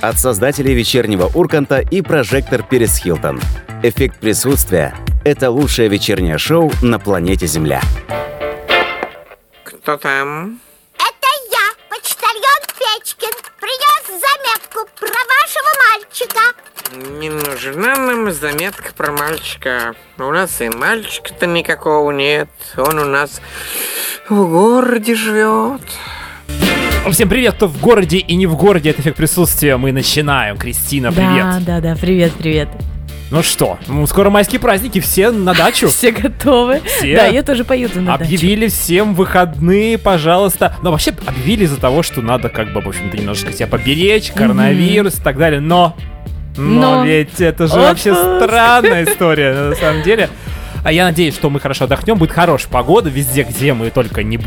От создателей вечернего Урганта и прожектор Перес Хилтон. Эффект присутствия – это лучшее вечернее шоу на планете Земля. Кто там? Это я, почтальон Печкин. Принес заметку про вашего мальчика. Не нужна нам заметка про мальчика. У нас и мальчика-то никакого нет. Он у нас в городе живет. Всем привет, кто в городе и не в городе, это эффект присутствия. Мы начинаем. Кристина, привет. Да, да, да, привет, привет. Ну что, ну, скоро майские праздники, все на дачу. Все готовы. Все? Да, я тоже поеду на дачу. Объявили всем выходные, пожалуйста. Но вообще объявили из-за того, что надо как бы, в общем-то, немножечко себя поберечь, коронавирус и так далее. Но, но, Но. ведь это же Отпуск. вообще странная история на самом деле. А я надеюсь, что мы хорошо отдохнем, будет хорошая погода везде, где мы только не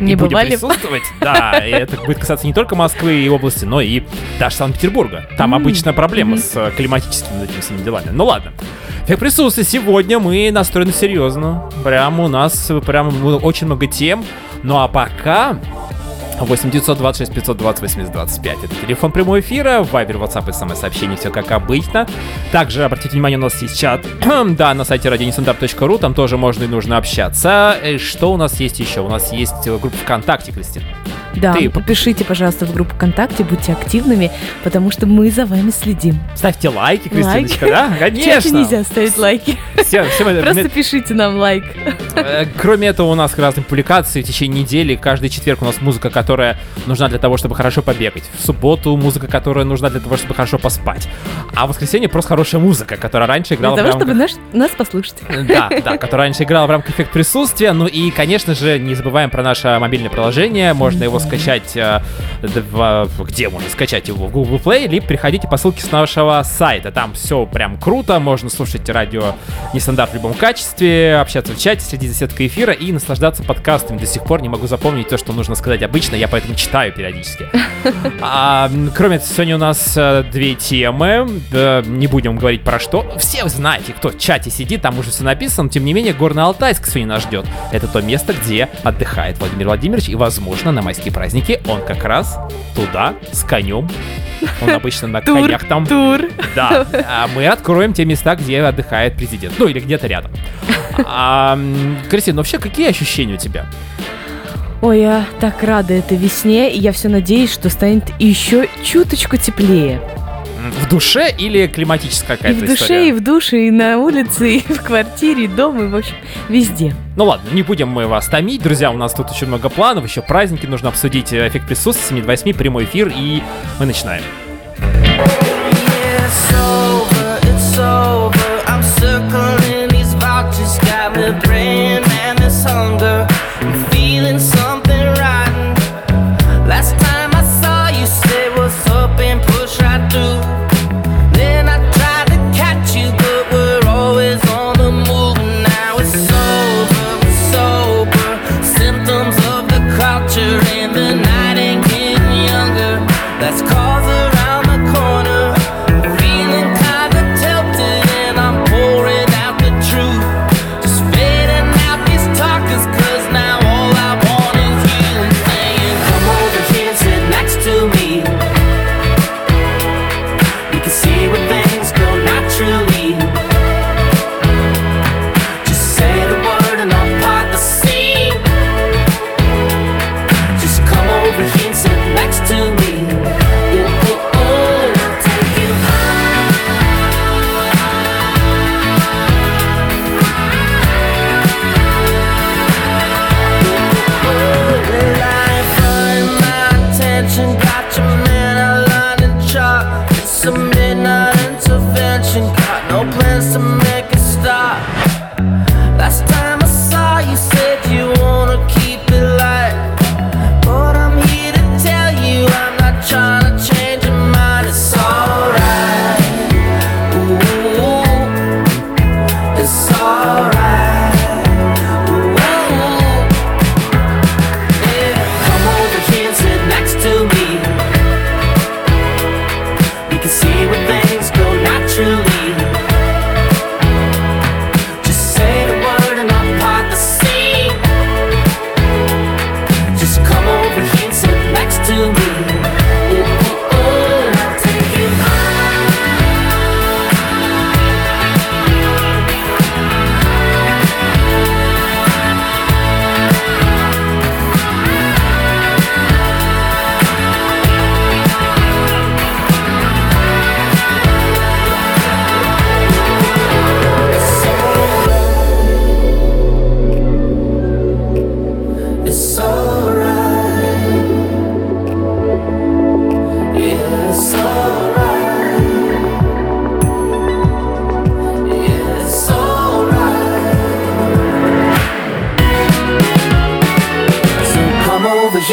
Не будем бывали? присутствовать. Да, и это будет касаться не только Москвы и области, но и даже Санкт-Петербурга. Там обычно проблема с э, климатическими этими всеми делами. Ну ладно. Эффект присутствия. Сегодня мы настроены серьезно. Прям у нас прям ну, очень много тем. Ну а пока 8 926 520 80 25. Это телефон прямого эфира, Вайбер, WhatsApp и самое сообщение, все как обычно. Также обратите внимание, у нас есть чат, да, на сайте radionestandarт.ru, там тоже можно и нужно общаться. Э, Что у нас есть еще? У нас есть э, группа ВКонтакте, Кристина. Да, Ты- попишите, пожалуйста, в группу ВКонтакте, будьте активными, потому что мы за вами следим. Ставьте лайки, Кристиночка, Лайк. да? Конечно. нельзя ставить лайки. Все, все мы- Просто пишите нам лайк. Э, Кроме этого, у нас разные публикации в течение недели. Каждый четверг у нас музыка, которая нужна для того, чтобы хорошо побегать. В субботу музыка, которая нужна для того, чтобы хорошо поспать. А в воскресенье просто хорошая музыка, которая раньше Для играла того, в рамках... чтобы наш- нас послушать. Да, да, которая раньше играла в рамках эффект присутствия. Ну и, конечно же, не забываем про наше мобильное приложение. Можно его скачать э, где можно скачать его в Google Play, либо приходите по ссылке с нашего сайта. Там все прям круто. Можно слушать радио нестандарт в любом качестве, общаться в чате, следить за сеткой эфира и наслаждаться подкастами. До сих пор не могу запомнить то, что нужно сказать обычно. Я поэтому читаю периодически. А, кроме этого, сегодня у нас э, две темы. Не будем говорить про что. Все знаете, кто в чате сидит, там уже все написано. Тем не менее, Горно-Алтайск сегодня нас ждет. Это то место, где отдыхает Владимир Владимирович. И, возможно, на майские праздники он как раз туда с конем. Он обычно на Тур, конях там. тур. Да, а мы откроем те места, где отдыхает президент. Ну, или где-то рядом. А, Кристина, ну вообще, какие ощущения у тебя? Ой, я так рада этой весне, и я все надеюсь, что станет еще чуточку теплее. В душе или климатическая И какая-то в душе, история? и в душе, и на улице, и в квартире, и дома, и в общем, везде. Ну ладно, не будем мы вас томить, друзья, у нас тут очень много планов, еще праздники, нужно обсудить эффект присутствия, 7 до 8, прямой эфир, и мы начинаем. It's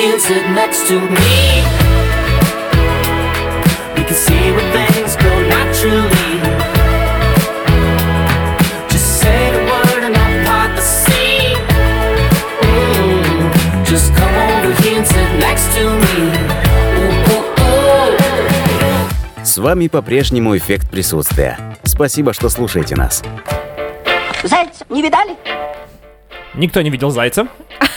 and sit next to me. We can see where things go naturally. Just say the word and I'll part the sea. Mm. Just come over here and sit next to me. Ooh, ooh, ooh. С вами по-прежнему эффект присутствия. Спасибо, что слушаете нас. Зайца не видали? Никто не видел зайца.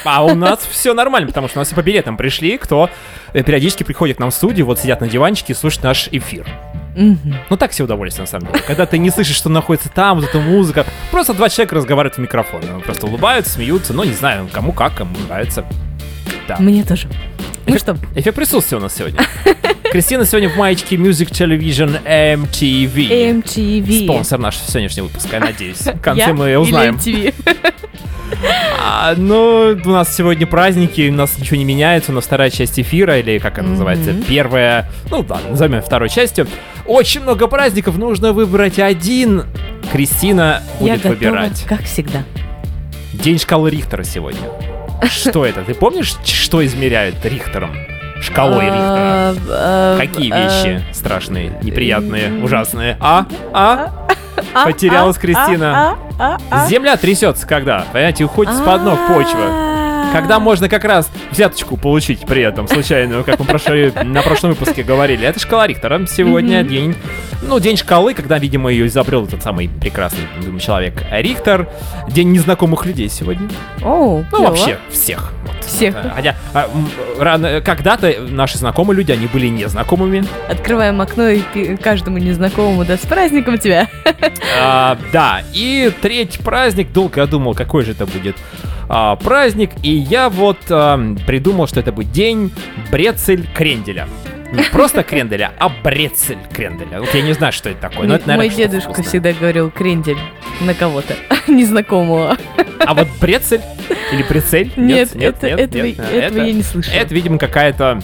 А у нас все нормально, потому что у нас и по билетам пришли, кто э, периодически приходит к нам в студию, вот сидят на диванчике и слушают наш эфир. Ну так себе удовольствие, на самом деле. Когда ты не слышишь, что находится там, вот эта музыка. Просто два человека разговаривают в микрофон. Ну, Просто улыбаются, смеются. Ну, не знаю, кому как, кому нравится. Да. Мне тоже. Ну что, Эффект присутствия у нас сегодня. Кристина сегодня в маечке Music Television MTV. MTV. Спонсор наш сегодняшнего выпуска, я надеюсь. В конце Я мы узнаем. А, ну, у нас сегодня праздники, у нас ничего не меняется, у нас вторая часть эфира, или как она называется, первая, ну да, назовем второй частью. Очень много праздников, нужно выбрать один. Кристина Я будет готова, выбирать. как всегда. День шкалы Рихтера сегодня. Что это? Ты помнишь, что измеряют Рихтером? Шкалой Рихтера. А, а, Какие а, вещи страшные, неприятные, ужасные? А? А? А, Потерялась а, Кристина. а. Земля трясется когда? Понимаете, уходит с-под ног почва. А. Когда можно как раз взяточку получить при этом, случайную, как мы прошли, на прошлом выпуске говорили. Это шкала Рихтера. Сегодня день, ну, день шкалы, когда, видимо, ее изобрел этот самый прекрасный думаю, человек Рихтер. День незнакомых людей сегодня. Оу, Ну, клёво. вообще, всех. Вот. Всех. А, Хотя а, м, рано, когда-то наши знакомые люди, они были незнакомыми. Открываем окно и каждому незнакомому, да, с праздником тебя. А, да, и третий праздник, долго я думал, какой же это будет а, праздник, и я вот ам, придумал, что это будет день брецель кренделя. Не просто кренделя, а брецель кренделя. Вот я не знаю, что это такое, но это, наверное, Мой дедушка вкусное. всегда говорил крендель на кого-то, незнакомого. А вот брецель или прицель? Нет, это- этого- этого я не слышала. Это, видимо, какая-то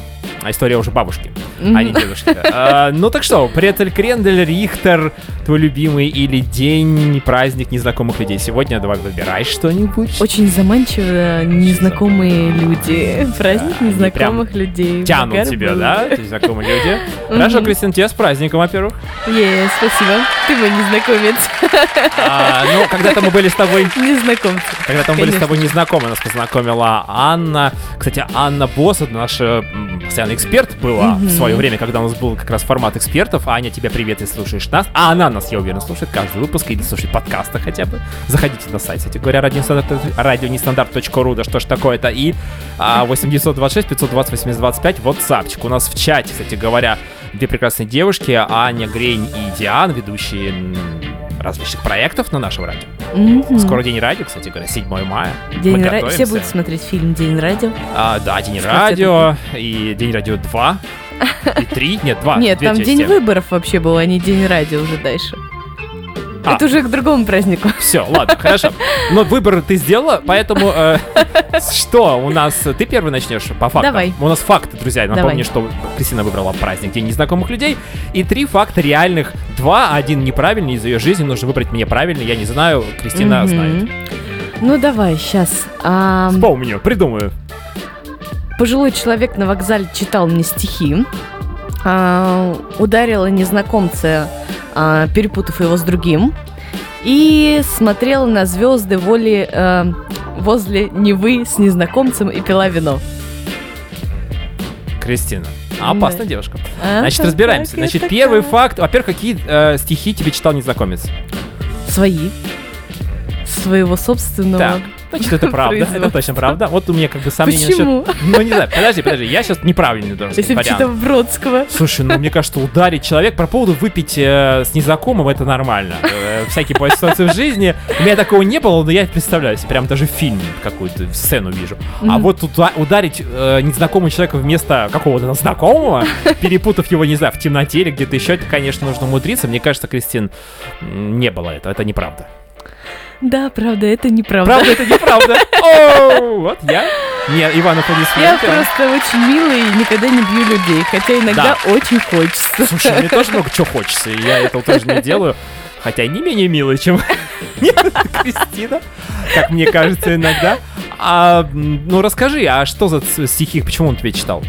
история уже бабушки, а не дедушки. А, ну так что, Брецель Крендель, Рихтер, твой любимый, или день, праздник незнакомых людей. Сегодня давай выбирай что-нибудь. Очень заманчиво незнакомые люди. Праздник незнакомых людей. Тянут тебя, да, эти знакомые люди? Хорошо, Мгм. Кристина, тебя с праздником, во-первых. Е, спасибо. Ты мой незнакомец. А, ну, когда-то мы были с тобой Незнакомцы. Когда-то мы были с тобой незнакомы, нас познакомила Анна. Кстати, Анна Босс, это наша м, постоянный эксперт была в свое время, когда у нас был как раз формат экспертов. Аня, тебя привет, если слушаешь нас. А она нас, я уверен, слушает каждый выпуск или слушает подкасты хотя бы. Заходите на сайт, кстати говоря, радионестандарт- радионестандарт.ру, да что ж такое-то. И а, 8926 520 8025 WhatsApp. У нас в чате, кстати говоря, две прекрасные девушки, Аня Грень и Диан, ведущие различных проектов на нашем радио. Мгм. Скоро день радио, кстати говоря, 7 мая. День Мы ра- Все будут смотреть фильм День радио. А, да, День С радио и День радио 2 и 3, нет, 2. Нет, там. День выборов вообще был, а не День радио уже дальше. А. Это уже к другому празднику. Все, ладно, хорошо. Но выбор ты сделала, поэтому э, что у нас? Ты первый начнешь по фактам. Давай. У нас факты, друзья. Я Давай. Напомню, что Кристина выбрала праздник День незнакомых людей. И три факта реальных. Два, один неправильный из ее жизни. Нужно выбрать мне правильный. Я не знаю, Кристина Мгм. знает. Ну давай, сейчас. Вспомню, придумаю. Пожилой человек на вокзале читал мне стихи. а, ударила незнакомца, а, перепутав его с другим. И смотрела на звезды воли, а, возле Невы с незнакомцем и пила вино. Кристина. Опасная девушка. А, Значит, разбираемся. Значит, первый так. факт. Во-первых, какие э, стихи тебе читал незнакомец? Свои. Своего собственного. Так, значит, это правда. Это точно правда. Вот у меня как бы сомнения насчет- Почему? Ну, не знаю, подожди, подожди, я сейчас неправильный должен сказать вариант. Бродского. Слушай, ну мне кажется, ударить человека по поводу выпить э, с незнакомым это нормально. Э, всякие бывают ситуации в жизни. У меня такого не было, но я представляю себе, прям даже фильм какую-то сцену вижу. А вот уда- ударить э, незнакомого человека вместо какого-то знакомого, перепутав его, не знаю, в темноте или где-то еще, это, конечно, нужно умудриться. Мне кажется, Кристин, не было этого, это неправда. Да, правда, это неправда. Правда, это неправда. Вот я Не, Иван, Я аплодисменты. просто очень милая и никогда не бью людей, хотя иногда очень хочется. Слушай, мне тоже много чего хочется, и я этого тоже не делаю. Хотя не менее милый, чем Кристина, как мне кажется иногда. А, м, ну расскажи, а что за ц- стихи, почему он тебе читал?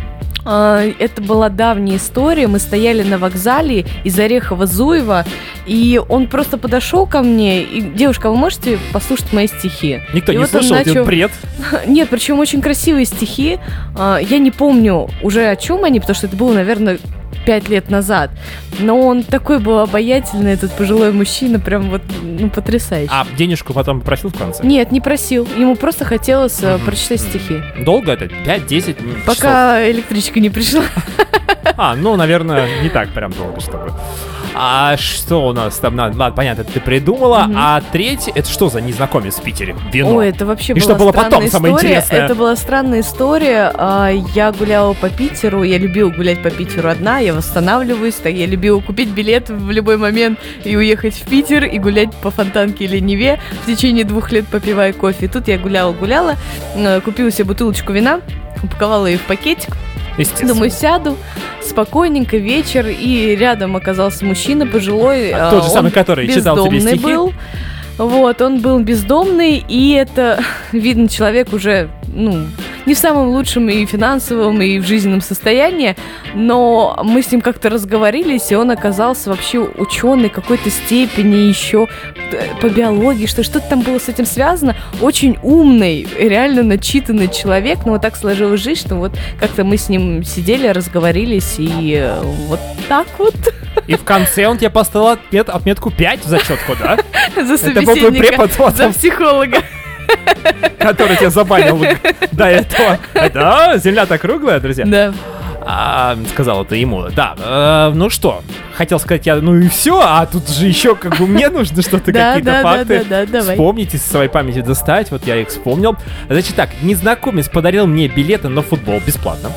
А, Это была давняя история. Мы стояли на вокзале из Орехова-Зуева, и он просто подошел ко мне и девушка, вы можете послушать мои стихи? Никто И не вот слышал, начал- бред. Нет, причем очень красивые стихи. А, Я не помню уже о чем они, потому что это было, наверное, пять лет назад. Но он такой был обаятельный, этот пожилой мужчина, прям вот, ну, потрясающий. А денежку потом попросил в конце? Нет, не просил. Ему просто хотелось Мгм. прочитать стихи. Долго это? 5-10 часов? Пока электричка не пришла. А, ну, наверное, не так прям долго, чтобы. А что у нас там? надо? Ладно, понятно, ты придумала. Мгм. А третий, это что за незнакомец в Питере? Вино. Ой, это вообще И была что было потом, самое история. интересное? Это была странная история. А, Я гуляла по Питеру, я любила гулять по Питеру одна, я восстанавливаюсь, так я любила купить билет в любой момент и уехать в Питер, и гулять по Фонтанке или Неве в течение двух лет, попивая кофе. И тут я гуляла-гуляла, э, купила себе бутылочку вина, упаковала ее в пакетик, Естественно. Думаю, сяду, спокойненько, вечер, и рядом оказался мужчина пожилой. А, а, тот же самый, который читал тебе стихи? был. Вот, он был бездомный, и это, видно, человек уже, ну, не в самом лучшем и финансовом, и в жизненном состоянии, но мы с ним как-то разговорились, и он оказался вообще ученый какой-то степени еще э, по биологии, что что-то там было с этим связано. Очень умный, реально начитанный человек, но вот так сложилась жизнь, что вот как-то мы с ним сидели, разговорились, и э, вот так вот И в конце он тебе поставил отмет- отметку 5 в зачетку, да? за Это был твой препод, за психолога. Который тебя забанил до этого. Да, земля-то круглая, друзья. Да. А, сказал это ему. Да, э, ну что, хотел сказать я, ну и все, а тут же еще как бы мне нужно что-то, какие-то факты вспомнить из своей памяти достать, вот я их вспомнил. Значит так, незнакомец подарил мне билеты на футбол бесплатно.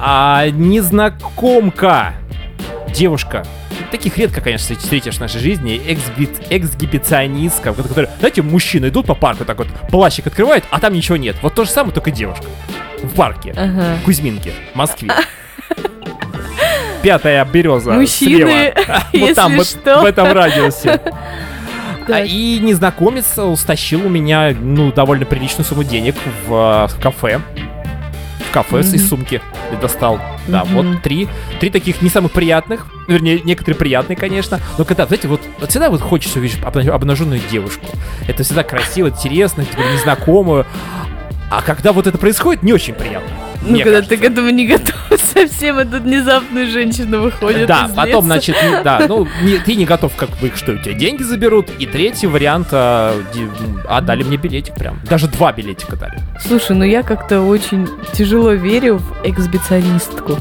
А незнакомка, девушка, таких редко, конечно, встретишь в нашей жизни, эксгибиционистка, вот которая, знаете, мужчины идут по парку, так вот, плащик открывают, а там ничего нет. Вот то же самое, только девушка. В парке. Ага. Кузьминки, Москве. Пятая береза Мужчины, слева. Вот там, вот в этом радиусе. А, И незнакомец э, стащил у меня, ну, довольно приличную сумму денег в, э, в кафе. Кафе с- из сумки достал. Да, Мгм. вот три, три таких не самых приятных, вернее, некоторые приятные, конечно. Но когда, знаете, вот, вот всегда вот хочется увидеть обна- обнаженную девушку. Это всегда красиво, интересно, типа, незнакомую. А когда вот это происходит, не очень приятно. Ну, мне когда кажется. ты к этому не готов совсем, и тут внезапная женщина выходит Да, из потом, леса. значит, да, ну, не- ты не готов, как бы, что у тебя деньги заберут. И третий вариант, а, м, отдали мне билетик прям. Даже два билетика дали. Слушай, ну я как-то очень тяжело верю в эксбиционистку.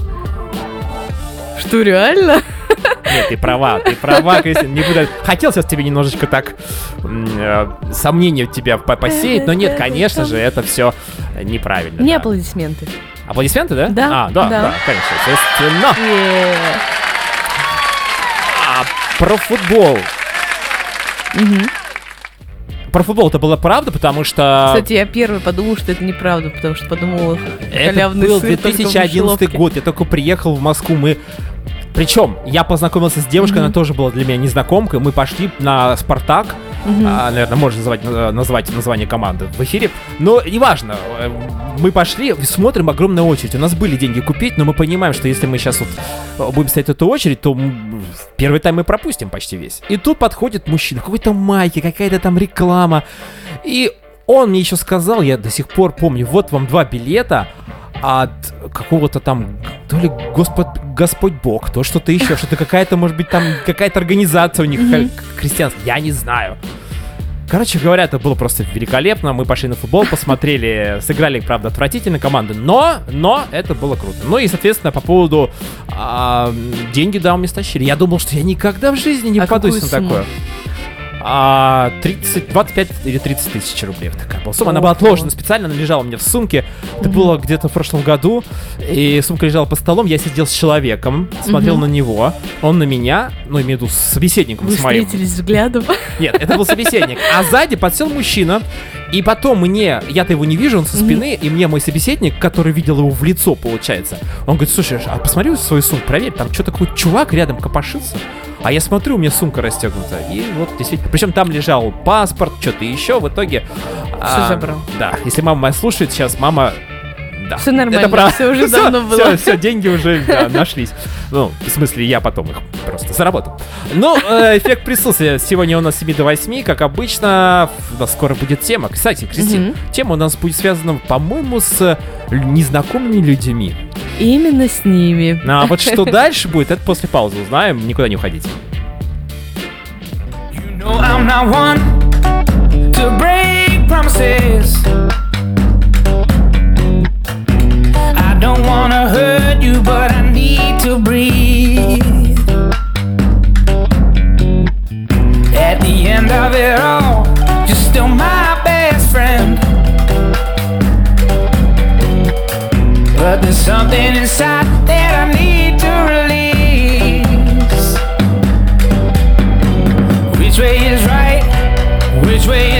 Что, реально? Нет, ты права, ты права, Кристина, не буду... Хотел сейчас тебе немножечко так э, сомнения в тебя по- посеять, но нет, конечно же, это все неправильно. Не да. аплодисменты. Аплодисменты, да? Да, А, да, да. да, конечно, естественно. Е. А про футбол. Мгм. Про футбол это была правда, потому что... Кстати, я первый подумал, что это неправда, потому что подумала, Это был сыр только в 2011 мышеловке. год, я только приехал в Москву, мы... Причем, я познакомился с девушкой, Мгм. она тоже была для меня незнакомкой, мы пошли на «Спартак», Мгм. а, наверное, можно назвать, э, назвать название команды в эфире, но неважно, э, мы пошли, смотрим, огромная очередь, у нас были деньги купить, но мы понимаем, что если мы сейчас вот э, будем стоять эту очередь, то первый тайм мы пропустим почти весь. И тут подходит мужчина, какой-то майке, какая-то там реклама, и он мне еще сказал, я до сих пор помню, вот вам два билета от какого-то там, то ли Господ, Господь Бог, то что-то еще, что-то какая-то, может быть, там какая-то организация у них Мгм. христианская, я не знаю. Короче говоря, это было просто великолепно. Мы пошли на футбол, посмотрели, сыграли, правда, отвратительно команды, но, но это было круто. Ну и, соответственно, по поводу а, деньги, да, у меня стащили. Я думал, что я никогда в жизни не А попадусь на такое. А, 30, 25 или 30 тысяч рублей вот такая была сумма. Она была отложена специально, она лежала у меня в сумке. Это было где-то в прошлом году. И сумка лежала по столом, я сидел с человеком, смотрел на него, он на меня, ну, имею в виду с собеседником Вы с моим. встретились взглядом. Нет, это был собеседник. А сзади подсел мужчина И потом мне, я-то его не вижу, он со спины, и мне мой собеседник, который видел его в лицо, получается, он говорит, слушай, а посмотри свою сумку, проверь, там что такой чувак рядом копошится. А я смотрю, у меня сумка расстегнута. И вот действительно. Причем там лежал паспорт, что-то еще. В итоге. а, забрал. Да. Если мама моя слушает сейчас, мама. Да. Всё нормально, Это правда. всё уже давно было. Все, все, деньги уже да, нашлись. Ну, в смысле, я потом их просто заработал. Ну, э, эффект присутствия. Сегодня у нас с 7 до 8, как обычно. У нас скоро будет тема. Кстати, Кристина, Мгм. тема у нас будет связана, по-моему, с незнакомыми людьми. Именно с ними. А вот что дальше будет, это после паузы узнаем. Никуда не уходите. You know I'm not one to break promises. Don't wanna hurt you, but I need to breathe. At the end of it all, you're still my best friend. But there's something inside that I need to release. Which way is right? Which way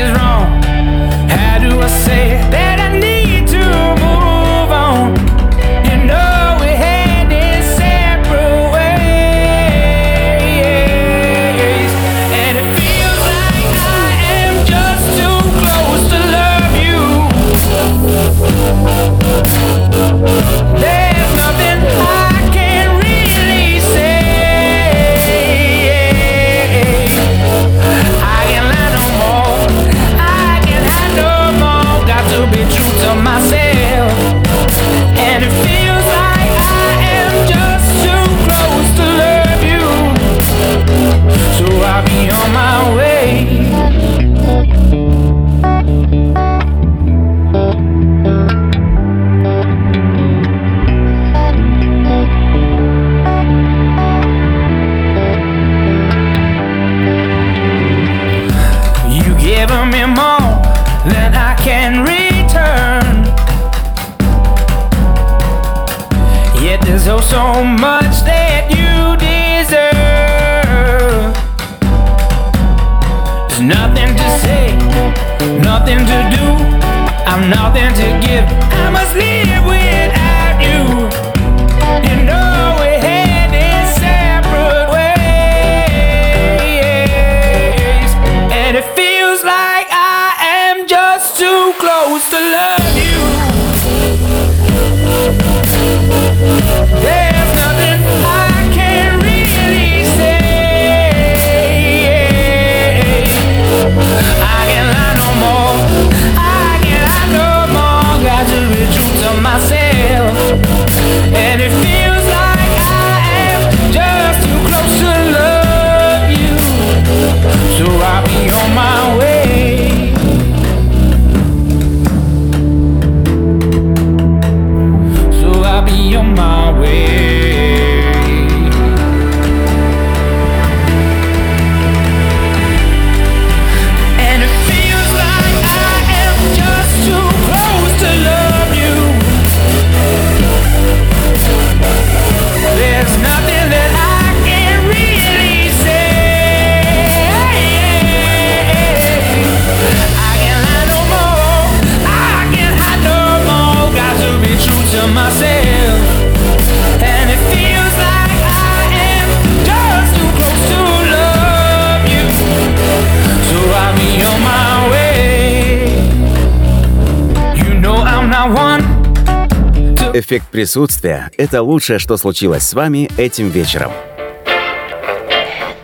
Эффект присутствия – это лучшее, что случилось с вами этим вечером.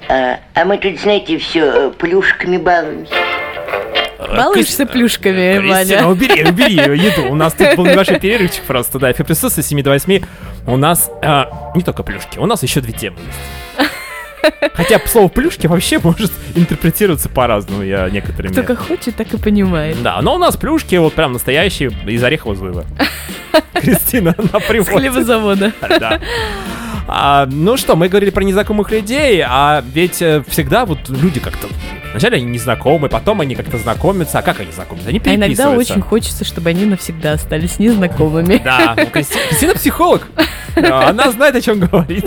А, а мы тут, знаете, все плюшками балуемся. Балуешься плюшками, Кристина, Ваня. убери, убери еду. У нас тут был небольшой перерывчик просто, да. Эффект присутствия с 7 до 8. У нас а, не только плюшки, у нас еще две темы есть. Хотя слово плюшки вообще может интерпретироваться по-разному, я некоторыми. Кто как хочет, так и понимает. Да, но у нас плюшки вот прям настоящие из орехового злыва. Кристина на С приводе. хлебозавода. Да. А, ну что, мы говорили про незнакомых людей, а ведь э, всегда вот люди как-то... Вначале они незнакомы, потом они как-то знакомятся. А как они знакомятся? Они А иногда переписываются. очень хочется, чтобы они навсегда остались незнакомыми. Да, ну, Кристи- Кристина психолог. Она знает, о чем говорит.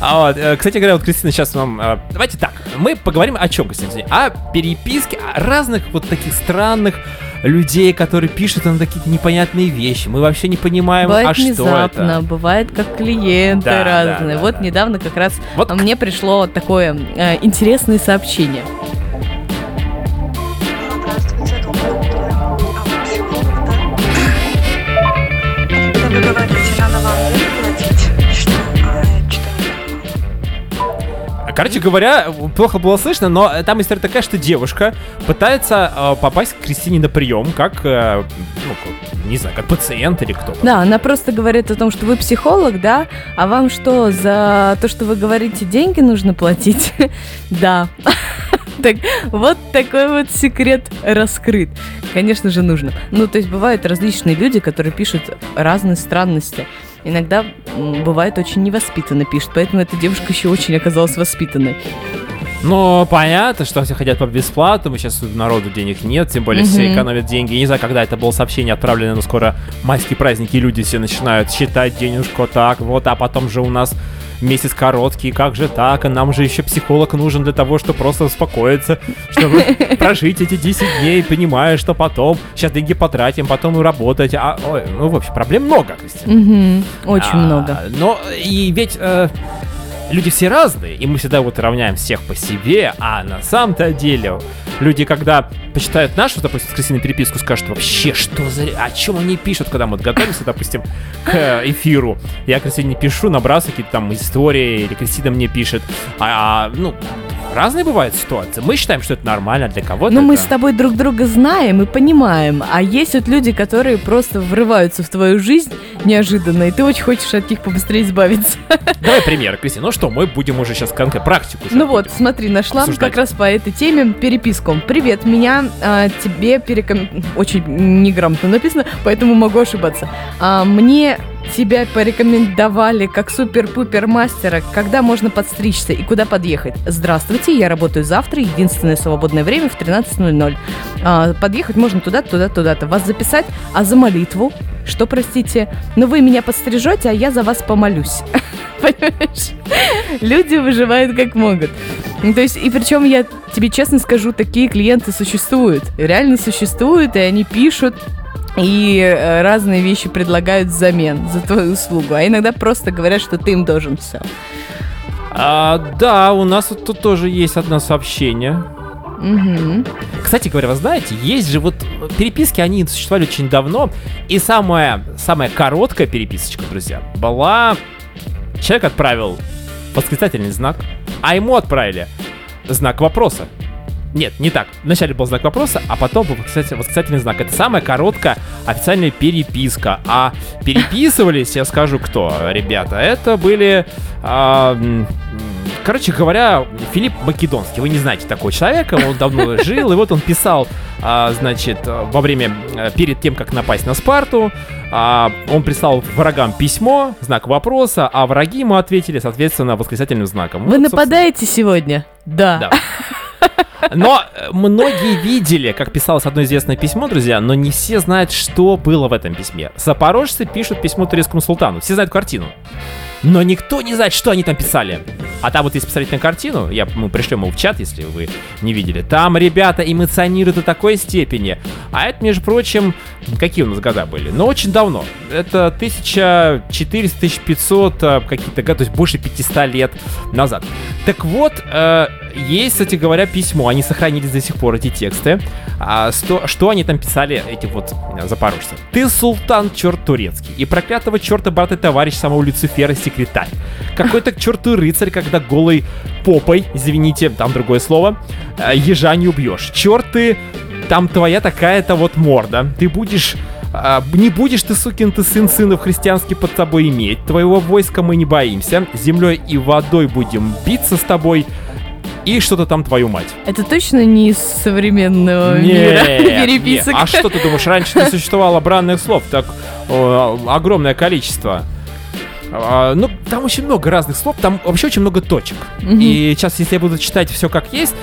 А вот, э, кстати говоря, вот Кристина сейчас вам... э, Давайте так, мы поговорим о чем, Кристина? О переписке, о разных вот таких странных людей, которые пишут на какие-то непонятные вещи. Мы вообще не понимаем, Бывает а что внезапно, это. бывает как клиенты Да, да, разные. да, вот да. недавно как раз Вот а, мне пришло такое э, интересное сообщение. Короче говоря, плохо было слышно, но там история такая, что девушка пытается э, попасть к Кристине на прием, как, э, ну, не знаю, как пациент или кто-то. Да, она просто говорит о том, что вы психолог, да? А вам что, за то, что вы говорите, деньги нужно платить? Да. Так, вот такой вот секрет раскрыт. Конечно же, нужно. Ну, то есть бывают различные люди, которые пишут разные странности. Иногда бывает очень невоспитанно пишут, поэтому эта девушка еще очень оказалась воспитанной. Ну, понятно, что все хотят по бесплатному, сейчас у народу денег нет, тем более все Мгм. экономят деньги. Я не знаю, когда это было сообщение отправлено, но скоро майские праздники, и люди все начинают считать денежку так, вот, а потом же у нас месяц короткий, как же так, а нам же еще психолог нужен для того, чтобы просто успокоиться, чтобы прожить эти 10 дней, понимая, что потом, сейчас деньги потратим, потом работать, а, ой, ну, в общем, проблем много, Кристина. Очень А, много. Но и ведь э, люди все разные, и мы всегда вот равняем всех по себе, а на самом-то деле люди, когда почитают нашу, допустим, Кристиной переписку, скажут вообще, что за... О чем они пишут, когда мы готовимся, допустим, к э, эфиру. Я Кристине пишу, набрасываю какие-то там истории, или Кристина мне пишет. А, ну, разные бывают ситуации. Мы считаем, что это нормально для кого-то. Но Ну, мы это- с тобой друг друга знаем и понимаем. А есть вот люди, которые просто врываются в твою жизнь неожиданно, и ты очень хочешь от них побыстрее избавиться. Давай пример, Кристина. Ну что, мы будем уже сейчас конкретно практику. Ну вот, смотри, нашла Обсуждать. как раз по этой теме переписку. Привет, меня а, тебе переком... Очень неграмотно написано, поэтому могу ошибаться. А, мне тебя порекомендовали как супер-пупер мастера. Когда можно подстричься и куда подъехать? Здравствуйте, я работаю завтра. Единственное свободное время в 13.00. А, подъехать можно туда, туда, туда-то. Вас записать, а за молитву? Что, простите? Ну вы меня подстрижете, а я за вас помолюсь. Понимаешь? Люди выживают как могут. Ну, то есть, и причем я тебе честно скажу, такие клиенты существуют. Реально существуют, и они пишут и э, разные вещи предлагают взамен за твою услугу. А иногда просто говорят, что ты им должен все. А, да, у нас тут тоже есть одно сообщение. Угу. Кстати говоря, вы знаете, есть же вот переписки, они существовали очень давно. И самая, самая короткая переписочка, друзья, была... Человек отправил восклицательный знак, а ему отправили знак вопроса. Нет, не так. Вначале был знак вопроса, а потом был восклицатель- восклицательный знак. Это самая короткая официальная переписка. А переписывались, я скажу, кто, ребята. Это были... а, короче говоря, Филипп Македонский. Вы не знаете такого человека, он давно жил, и вот он писал, а, значит, во время, э, перед тем, как напасть на Спарту, а, он прислал врагам письмо, знак вопроса, а враги ему ответили, соответственно, восклицательным знаком. Вы Вот, собственно, нападаете сегодня? Да. да. Но э, многие видели, как писалось одно известное письмо, друзья, но не все знают, что было в этом письме. Запорожцы пишут письмо турецкому султану. Все знают картину. Но никто не знает, что они там писали. А там вот есть посмотреть на картину, я, мы пришлем его в чат, если вы не видели. Там ребята эмоционируют до такой степени. А это, между прочим, какие у нас года были? Ну, очень давно. Это 1400-1500 э, какие-то годы, то есть больше 500 лет назад. Так вот, э, есть, кстати говоря, письмо, они сохранились до сих пор, эти тексты. А, что они там писали, эти вот э, запорожцы? Ты султан черт турецкий, и проклятого черта брат и товарищ самого Люцифера секретарь. Какой-то к рыцарь, когда голой попой, извините, там другое слово, э, ежа не убьешь. Черт ты, там твоя такая-то вот морда. Ты будешь а, не будешь ты, сукин ты сын сынов христианский под тобой иметь. Твоего войска мы не боимся. Землей и водой будем биться с тобой. И что-то там твою мать. Это точно не из современного Нет, мира нет. переписок. А что ты думаешь, раньше не существовало бранных слов? Так о, огромное количество. А, ну, там очень много разных слов, там вообще очень много точек. Мгм. И сейчас, если я буду читать все как есть,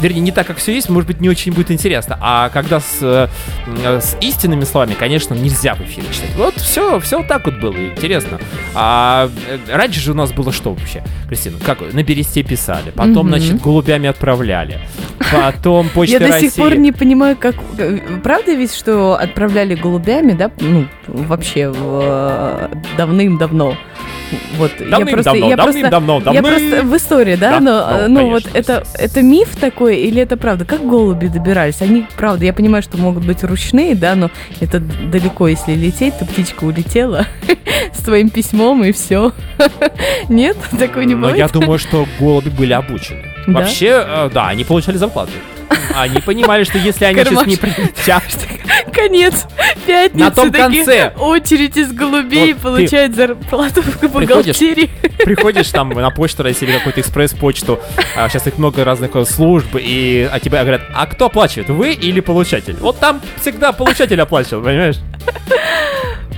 вернее, не так, как все есть, может быть, не очень будет интересно. А когда с, э, с истинными словами, конечно, нельзя в эфире читать. Вот все, все вот так вот было, интересно. А э, раньше же у нас было что вообще, Кристина? Как на бересте писали, потом, Мгм. значит, голубями отправляли, потом почта Я до России. сих пор не понимаю, как... э, Правда ведь, что отправляли голубями, да? Ну, вообще давным-давно. Вот, я просто, Давным-давно, я просто, давным-давно, я давным. просто в истории, да, Да, но, ну, ну вот конечно. это, это миф такой или это правда? Как голуби добирались? Они, правда, я понимаю, что могут быть ручные, да, но это далеко, если лететь, то птичка улетела с твоим письмом и все. Нет, такой не Но бывает. я думаю, что голуби были обучены. Вообще, э, да, они получали зарплату. Они понимали, что если они сейчас не прилетят, Конец пятницы. На том конце. Очередь из голубей получает зарплату в бухгалтерии. приходишь там на почту России или какую-то экспресс-почту, сейчас их много разных э, служб, и а тебе говорят, а кто оплачивает, вы или получатель? Вот там всегда получатель оплачивал, понимаешь?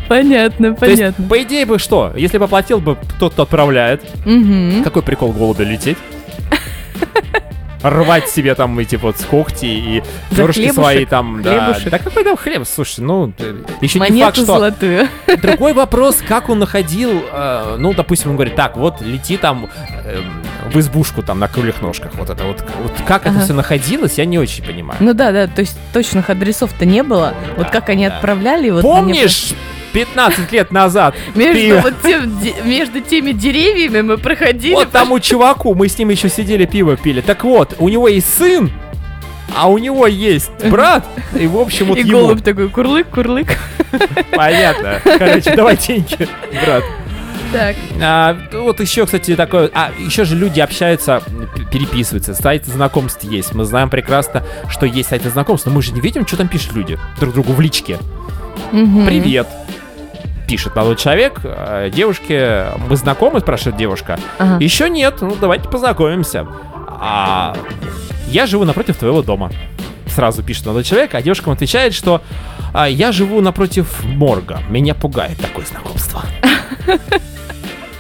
Понятно, То есть, понятно. по идее бы что, если бы оплатил бы тот, кто отправляет, Мгм. какой прикол голубя лететь? Рвать себе там эти вот когти и перышки свои там, да. Да какой там хлеб, слушай, ну, еще не Монету факт, что... золотую. Другой вопрос, как он находил, э, ну, допустим, он говорит, так, вот лети там эм, в избушку там на крыльях ножках, вот это вот, вот как это Ага. все находилось, я не очень понимаю. Ну да, да, то есть точных адресов-то не было. Вот как они да. отправляли, вот Помнишь, 15 лет назад, Между ты- вот тем, де- между теми деревьями мы проходили. вот тому чуваку, мы с ним еще сидели, пиво пили, так вот, у него есть сын, а у него есть брат, и, в общем, вот и ему... голубь такой курлык, курлык. Понятно. Короче, давай деньги, брат. Так. А, вот еще, кстати, такое... А, еще же люди общаются, переписываются, сайты знакомств есть. Мы знаем прекрасно, что есть сайты знакомств, но мы же не видим, что там пишут люди друг другу в личке. Мгм. Привет. Пишет молодой человек, э, девушке, мы знакомы, спрашивает девушка. Ага. Еще нет, ну давайте познакомимся. А, я живу напротив твоего дома. Сразу пишет молодой человек, а девушка ему отвечает, что «А, я живу напротив морга. Меня пугает такое знакомство.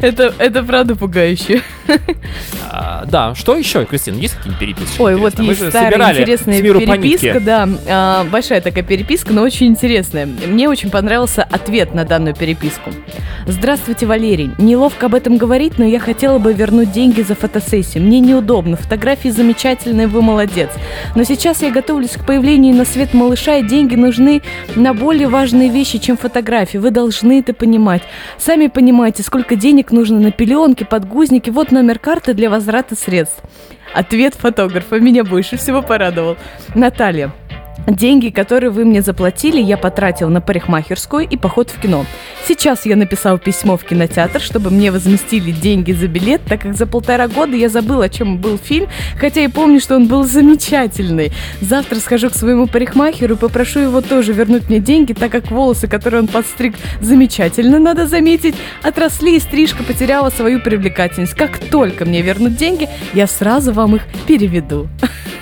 Это, это правда пугающе. А, да, что еще, Кристина, есть какие-нибудь переписки? Ой, вот есть старая интересная переписка, да, а, большая такая переписка, но очень интересная. Мне очень понравился ответ на данную переписку. Здравствуйте, Валерий. Неловко об этом говорить, но я хотела бы вернуть деньги за фотосессию. Мне неудобно. Фотографии замечательные, вы молодец. Но сейчас я готовлюсь к появлению на свет малыша, и деньги нужны на более важные вещи, чем фотографии. Вы должны это понимать. Сами понимаете, сколько денег нужно на пеленки, подгузники. Вот номер карты для возврата средств. Ответ фотографа меня больше всего порадовал. Наталья. Деньги, которые вы мне заплатили, я потратил на парикмахерскую и поход в кино. Сейчас я написал письмо в кинотеатр, чтобы мне возместили деньги за билет, так как за полтора года я забыл, о чем был фильм, хотя и помню, что он был замечательный. Завтра схожу к своему парикмахеру и попрошу его тоже вернуть мне деньги, так как волосы, которые он подстриг, замечательно, надо заметить, отросли и стрижка потеряла свою привлекательность. Как только мне вернут деньги, я сразу вам их переведу.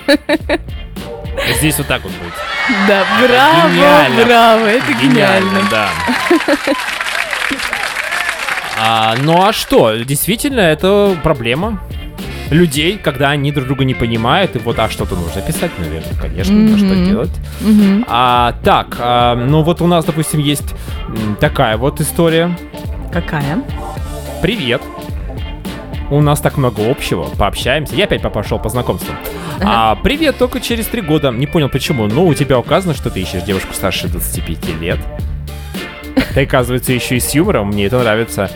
Здесь вот так вот будет. Да, браво, Гениально. браво, это гениально. да. А, ну а что? Действительно, это проблема людей, когда они друг друга не понимают, и вот, а что-то нужно писать, наверное, конечно, а что делать. Мгм. А, так, а, ну вот у нас, допустим, есть такая вот история. Какая? Привет. У нас так много общего, пообщаемся. Я опять пошел по знакомствам. А, привет, только через три года. Не понял почему. Ну, у тебя указано, что ты ищешь девушку старше 25 лет. Ты, оказывается, еще и с юмором. Мне это нравится.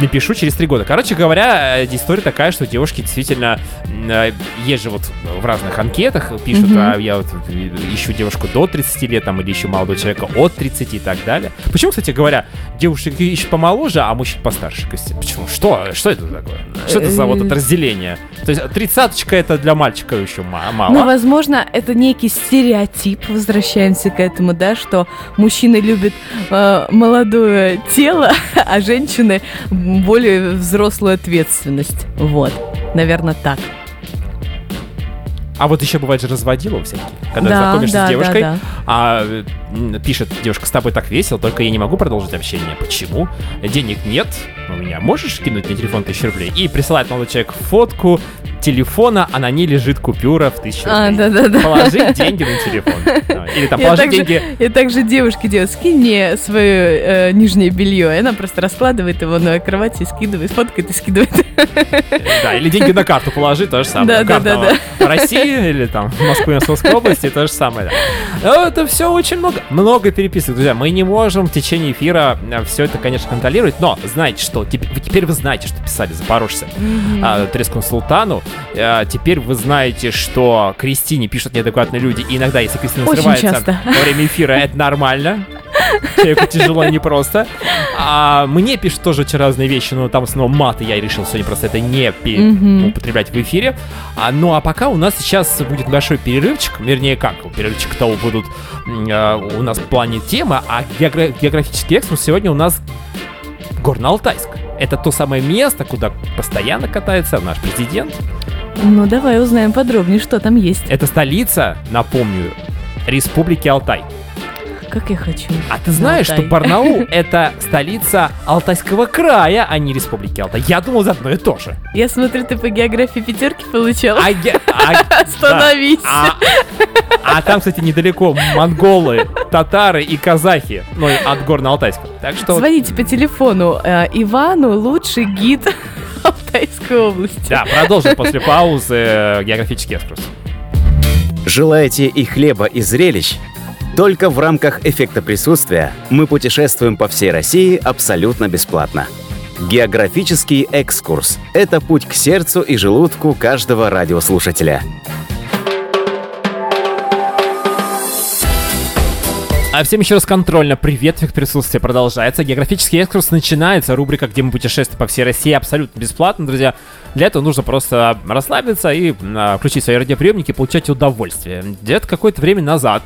Не пишу через три года. Короче говоря, э, история такая, что девушки действительно э, есть же вот в разных анкетах пишут, Мгм. а я вот э, ищу девушку до 30 лет, там, или ищу молодого человека от 30 и так далее. Почему, кстати говоря, девушек ищут помоложе, а мужчин постарше? Костя? Почему? Что? Что это такое? Что это за вот это разделение? То есть тридцаточка это для мальчика еще ма- мало. Ну, возможно, это некий стереотип, возвращаемся к этому, да, что мужчины любят э, молодое тело, а женщины более взрослую ответственность. Вот, наверное, так. А вот еще бывает же разводила всякие, когда Да, знакомишься да, с да, девушкой, да. а э, м, пишет девушка, с тобой так весело, только я не могу продолжить общение. Почему? Денег нет, у меня можешь кинуть мне телефон тысячу рублей? И присылает молодой человек фотку телефона, а на ней лежит купюра в тысячу А, рублей. да-да-да. Положи деньги на телефон. А, Или там положи деньги я также девушке делаю, скинь мне свое э, нижнее белье. И она просто раскладывает его на кровати и скидывает, фоткает и скидывает. Да, или деньги на карту положи, то же самое. Да, да, Карта да, в России или там в Москве, Московской области, то же самое. да. Это все очень много, много переписок, друзья. Мы не можем в течение эфира все это, конечно, контролировать, но знаете что? Теперь, вы- теперь вы знаете, что писали запорожцы а, турецкому султану. А, теперь вы знаете, что Кристине пишут неадекватные люди. И иногда, если Кристина Очень срывается часто. во время эфира, это нормально. Человеку тяжело, непросто. А мне пишут тоже очень разные вещи, но там снова маты, я решил сегодня просто это не пе- Мгм. употреблять в эфире. А, ну а пока у нас сейчас будет большой перерывчик, вернее как, перерывчик-то будут м, а, у нас в плане темы, а геогра- географический экскурс сегодня у нас Горно-Алтайск. Это то самое место, куда постоянно катается наш президент. Ну, давай узнаем подробнее, что там есть. Это столица, напомню, Республики Алтай. Как я хочу. А ты знаешь, что Алтай. Барнаул это столица Алтайского края, а не Республики Алтай? Я думал, за одно и то же. Я смотрю, ты по географии пятерки получал. А, я- а- Остановись. да. А, а там, кстати, недалеко монголы, татары и казахи, ну, и от Горно-Алтайска. Так что, Звоните по телефону э, Ивану, лучший гид Алтайской области. да, продолжим после паузы э, географический экскурс. Желаете и хлеба, и зрелищ? Только в рамках эффекта присутствия мы путешествуем по всей России абсолютно бесплатно. Географический экскурс – это путь к сердцу и желудку каждого радиослушателя. А всем еще раз контрольно. Привет, эффект присутствия продолжается. Географический экскурс начинается. Рубрика, где мы путешествуем по всей России абсолютно бесплатно, друзья. Для этого нужно просто расслабиться и а, включить свои радиоприемники и получать удовольствие. Где-то какое-то время назад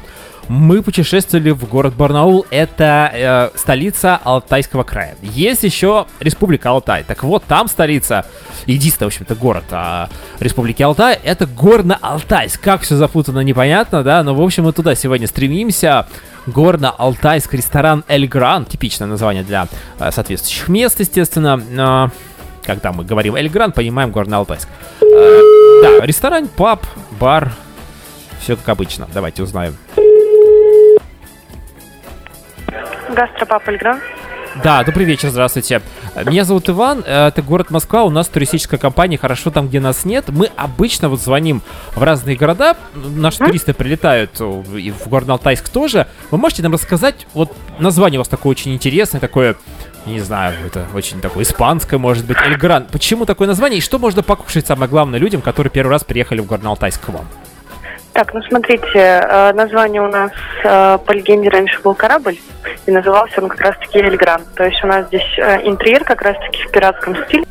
мы путешествовали в город Барнаул. Это э, столица Алтайского края. Есть еще Республика Алтай. Так вот, там столица, единственный, в общем-то, город а, Республики Алтай, это Горно-Алтайск. Как все запутано, непонятно, да? Но, в общем, мы туда сегодня стремимся. Горно-Алтайск ресторан Эль Гран. Типичное название для э, соответствующих мест, естественно. А, когда мы говорим Эль Гран, понимаем Горно-Алтайск. Э, да, ресторан, паб, бар. Все как обычно. Давайте узнаем. Гастропап Эльгран. Да, добрый вечер, здравствуйте. Меня зовут Иван, это город Москва, у нас туристическая компания «Хорошо там, где нас нет». Мы обычно вот звоним в разные города, наши туристы прилетают и в Горно-Алтайск тоже. Вы можете нам рассказать, вот название у вас такое очень интересное, такое, не знаю, это очень такое испанское, может быть, Эльгран. Почему такое название и что можно покушать, самое главное, людям, которые первый раз приехали в Горно-Алтайск к вам? Так, ну смотрите, э, название у нас э, по легенде раньше был корабль, и назывался он как раз-таки Эльгран. То есть у нас здесь э, интерьер как раз-таки в пиратском стиле.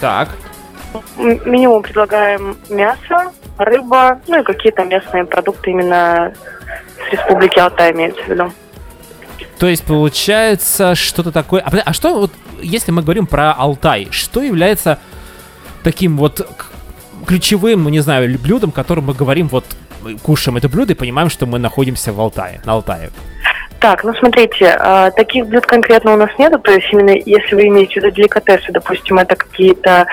Так, М- Меню мы предлагаем мясо, рыба, ну и какие-то местные продукты именно с Республики Алтай имеется в виду. То есть получается что-то такое. А, а что вот, если мы говорим про Алтай, что является таким вот ключевым, ну не знаю, блюдом, которым мы говорим вот кушаем это блюдо и понимаем, что мы находимся в Алтае, на Алтае. Так, ну смотрите, э, таких блюд конкретно у нас нету, то есть именно если вы имеете в виду деликатесы, допустим, это какие-то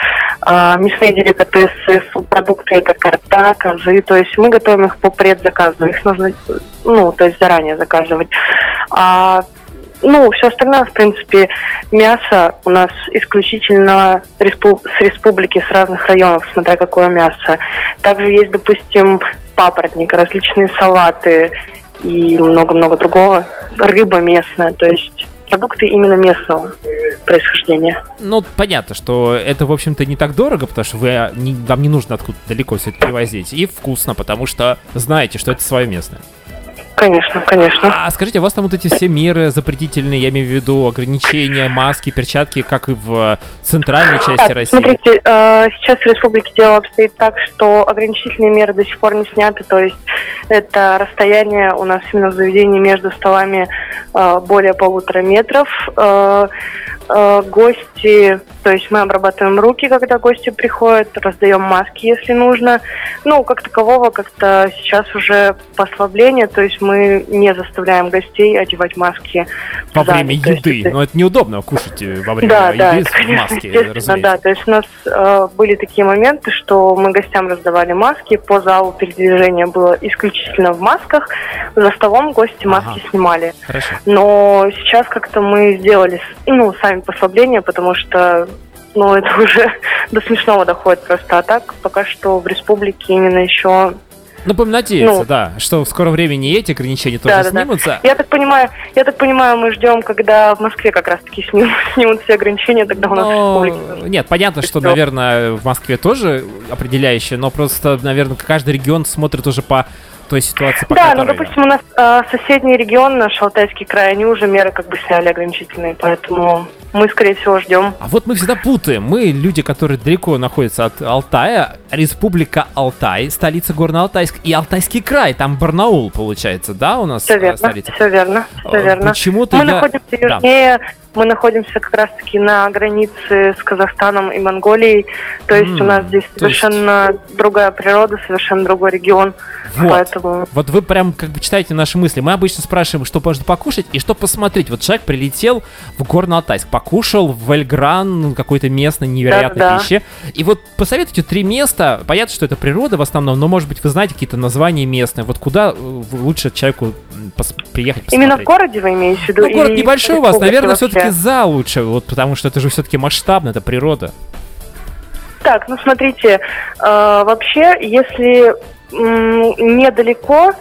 э, мясные деликатесы, продукты, это карта, козы, то есть мы готовим их по предзаказу, их нужно, ну, то есть заранее заказывать. А, ну, все остальное, в принципе, мясо у нас исключительно с республики, с разных районов, смотря какое мясо. Также есть, допустим, папоротник, различные салаты, и много-много другого. Рыба местная, то есть продукты именно местного происхождения. Ну, понятно, что это, в общем-то, не так дорого, потому что вы, э, не, вам не нужно откуда далеко все это привозить. И вкусно, потому что знаете, что это свое местное. Конечно, конечно. А скажите, у вас там вот эти все меры запретительные, я имею в виду ограничения, маски, перчатки, как и в центральной части России? Смотрите, э, сейчас в республике дело обстоит так, что ограничительные меры до сих пор не сняты, то есть это расстояние у нас именно в заведении между столами э, более полутора метров. Э, э, гости, то есть мы обрабатываем руки, когда гости приходят, раздаем маски, если нужно. Ну, как такового, как-то сейчас уже послабление, то есть мы не заставляем гостей одевать маски Во время есть еды. это- Но это неудобно кушать э, во время да, еды да, в конечно, маске, разумеется. да. То есть у нас э, были такие моменты, что мы гостям раздавали маски, по залу передвижение было исключительно в масках, за столом гости маски Ага. снимали. Хорошо. Но сейчас как-то мы сделали, ну, сами послабления, потому что ну, это уже до смешного доходит просто. А так, пока что в республике именно еще... Ну, будем надеяться, Ну. да, что в скором времени эти ограничения тоже Да-да-да. снимутся. Я так понимаю, я так понимаю, мы ждем, когда в Москве как раз-таки снимут, снимут все ограничения, тогда у нас в Но, республике тоже. нет, понятно, что, наверное, в Москве тоже определяющее, но просто, наверное, каждый регион смотрит уже по той ситуации, по Да, ну, которой... допустим, у нас э, соседний регион, наш Алтайский край, они уже меры как бы сняли ограничительные, поэтому мы, скорее всего, ждем. А вот мы всегда путаем. Мы, люди, которые далеко находятся от Алтая, Республика Алтай, столица Горно-Алтайск, и Алтайский край, там Барнаул, получается, да, у нас Все э, верно, столица? все верно, все Э, верно. Почему-то Мы я... находимся Да. Мы находимся как раз-таки на границе с Казахстаном и Монголией, то есть М, у нас здесь то есть- совершенно другая природа, совершенно другой регион, Вот. поэтому... Вот вы прям как бы читаете наши мысли. Мы обычно спрашиваем, что можно покушать и что посмотреть. Вот человек прилетел в Горно-Алтайск, покушал в Эльгран ну, какой-то местной невероятной Да-да. пищи. И вот посоветуйте три места. Понятно, что это природа в основном, но, может быть, вы знаете какие-то названия местные. Вот куда э, лучше человеку пос- приехать посмотреть? Именно в городе вы имеете в виду? Ну, город небольшой у вас, наверное, вообще? Все-таки за лучше, вот потому что это же все-таки масштабно, это природа. Так, ну смотрите, э, вообще, если м, недалеко,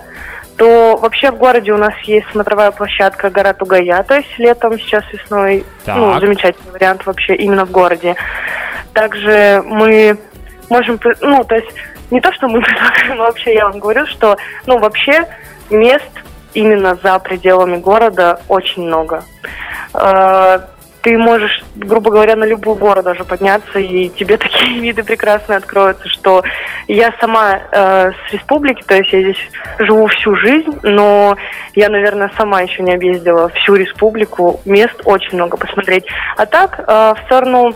то вообще в городе у нас есть смотровая площадка гора Тугая, то есть летом, сейчас весной, ну, Так. замечательный вариант вообще именно в городе. Также мы можем, ну, то есть не то, что мы предлагаем, а вообще я вам говорю, что, ну, вообще мест именно за пределами города очень много. Э, Ты можешь, грубо говоря, на любую гору даже подняться, и тебе такие виды прекрасные откроются, что я сама э, с республики, то есть я здесь живу всю жизнь, но я, наверное, сама еще не объездила всю республику, мест очень много посмотреть. А так, э, в сторону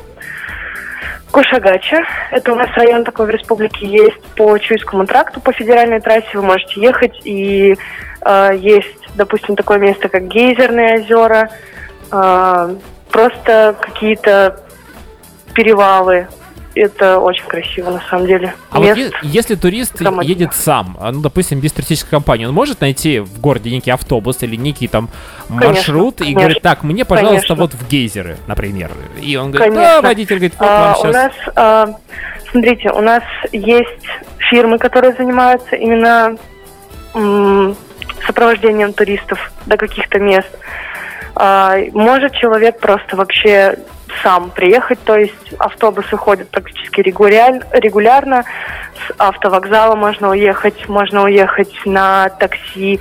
Кошагача. Это у нас район такой в республике есть по Чуйскому тракту, по федеральной трассе вы можете ехать. И э, есть, допустим, такое место, как Гейзерные озера, э, просто какие-то перевалы. Это очень красиво, на самом деле. А вот Мест е- если турист Громадно. едет сам, а, ну, допустим, без туристической компании, он может найти в городе некий автобус или некий там маршрут и конечно. говорит, так, мне, пожалуйста, Конечно. вот в гейзеры, например. И он говорит, да, Конечно. водитель говорит, вот А, вам у сейчас. нас, а, смотрите, у нас есть фирмы, которые занимаются именно м, сопровождением туристов до каких-то мест. А, может человек просто вообще сам приехать, то есть автобусы ходят практически регуляр- регулярно, с автовокзала можно уехать, можно уехать на такси,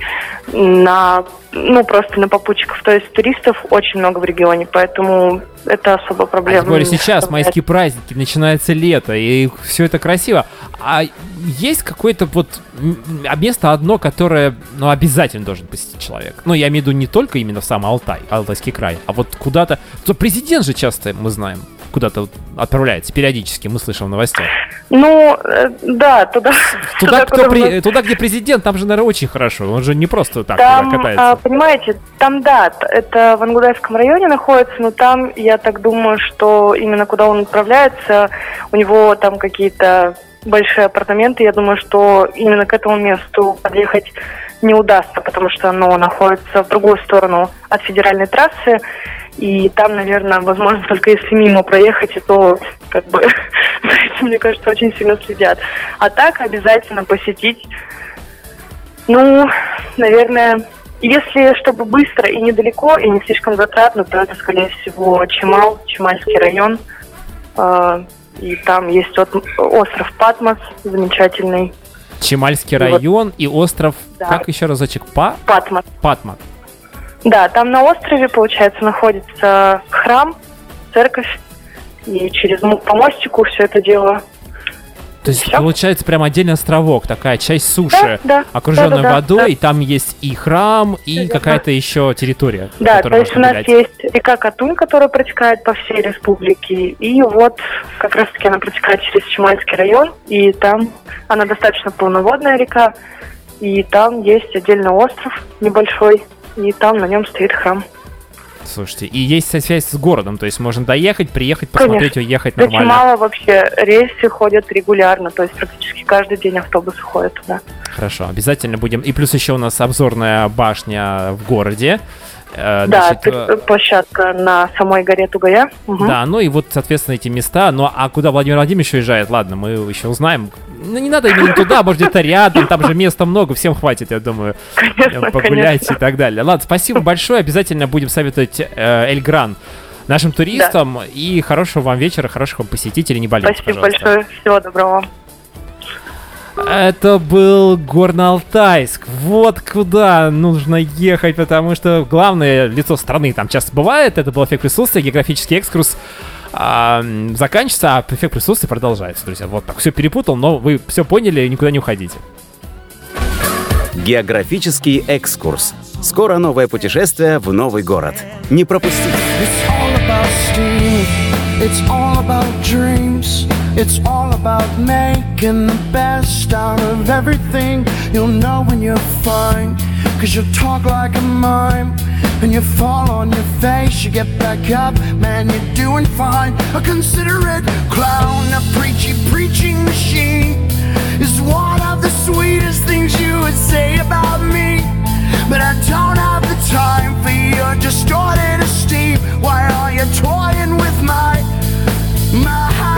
на, ну, просто на попутчиков, то есть туристов очень много в регионе, поэтому это особо А проблема. тем более не сейчас майские праздники, начинается лето, и все это красиво. А есть какое-то вот м, место одно, которое, ну, обязательно должен посетить человек? Ну, я имею в виду не только именно сам Алтай, Алтайский край, а вот куда-то... То президент же часто, мы знаем, куда-то вот отправляется, периодически, мы слышим в новостях. Ну, э, да, туда, Туда, кто куда при- туда, где президент, там же, наверное, очень хорошо. Он же не просто так Там, туда а, катается. понимаете, там, да, это в Ангудайском районе находится, но там, я так думаю, что именно куда он отправляется, у него там какие-то большие апартаменты, я думаю, что именно к этому месту подъехать не удастся, потому что оно находится в другую сторону от федеральной трассы, и там, наверное, возможно, только если мимо проехать, и то, как бы, за этим, мне кажется, очень сильно следят. А так обязательно посетить ну, наверное, если чтобы быстро и недалеко, и не слишком затратно, то это, скорее всего, Чемал, Чемальский район. Э, И там есть от- остров Патмос, замечательный. Чемальский И вот- район и остров, Да. как еще разочек, Па? Патмос. Патмак. Да, там на острове, получается, находится храм, церковь, и через по мостику все это дело. То есть, Всё? получается, прям отдельный островок, такая часть суши, Да, да, окруженная да-да-да, водой, да. и там есть и храм, и верно. какая-то еще территория. Да, то есть у нас гулять. есть река Катунь, которая протекает по всей республике, и вот как раз-таки она протекает через Чемальский район, и там она достаточно полноводная река, и там есть отдельный остров небольшой, и там на нем стоит храм. Слушайте, и есть связь с городом, то есть можно доехать, приехать, посмотреть, Конечно. уехать нормально. Чемала вообще рейсы ходят регулярно, то есть практически каждый день автобусы ходят туда. Хорошо, обязательно будем. И плюс еще у нас обзорная башня в городе. Э, Да, значит, ты- э, площадка на самой горе Тугая. Мгм. Да, ну и вот, соответственно, эти места. Ну а куда Владимир Владимирович уезжает? Ладно, мы еще узнаем. Ну не надо именно туда, может где-то рядом, там же места много, всем хватит, я думаю, Конечно, погулять конечно. и так далее. Ладно, спасибо большое, обязательно будем советовать э, Эльгран нашим туристам. И хорошего вам вечера, хороших вам посетителей, не болейте, Спасибо пожалуйста. большое. Всего доброго. Это был Горно-Алтайск. Вот куда нужно ехать, потому что главное лицо страны там часто бывает. Это был эффект присутствия, географический экскурс. А, заканчивается, а эффект присутствия продолжается, друзья. Вот так. Все перепутал, но вы все поняли, никуда не уходите. Географический экскурс. Скоро новое путешествие в новый город. Не пропустите. It's all about steam. It's all about dreams. It's all about making the best out of everything. You'll know when you're fine. Cause you talk like a mime. And you fall on your face, you get back up, man, you're doing fine. A considerate clown, a preachy preaching machine is one of the sweetest things you would say about me. But I don't have the time for your distorted esteem. Why are you toying with my mind?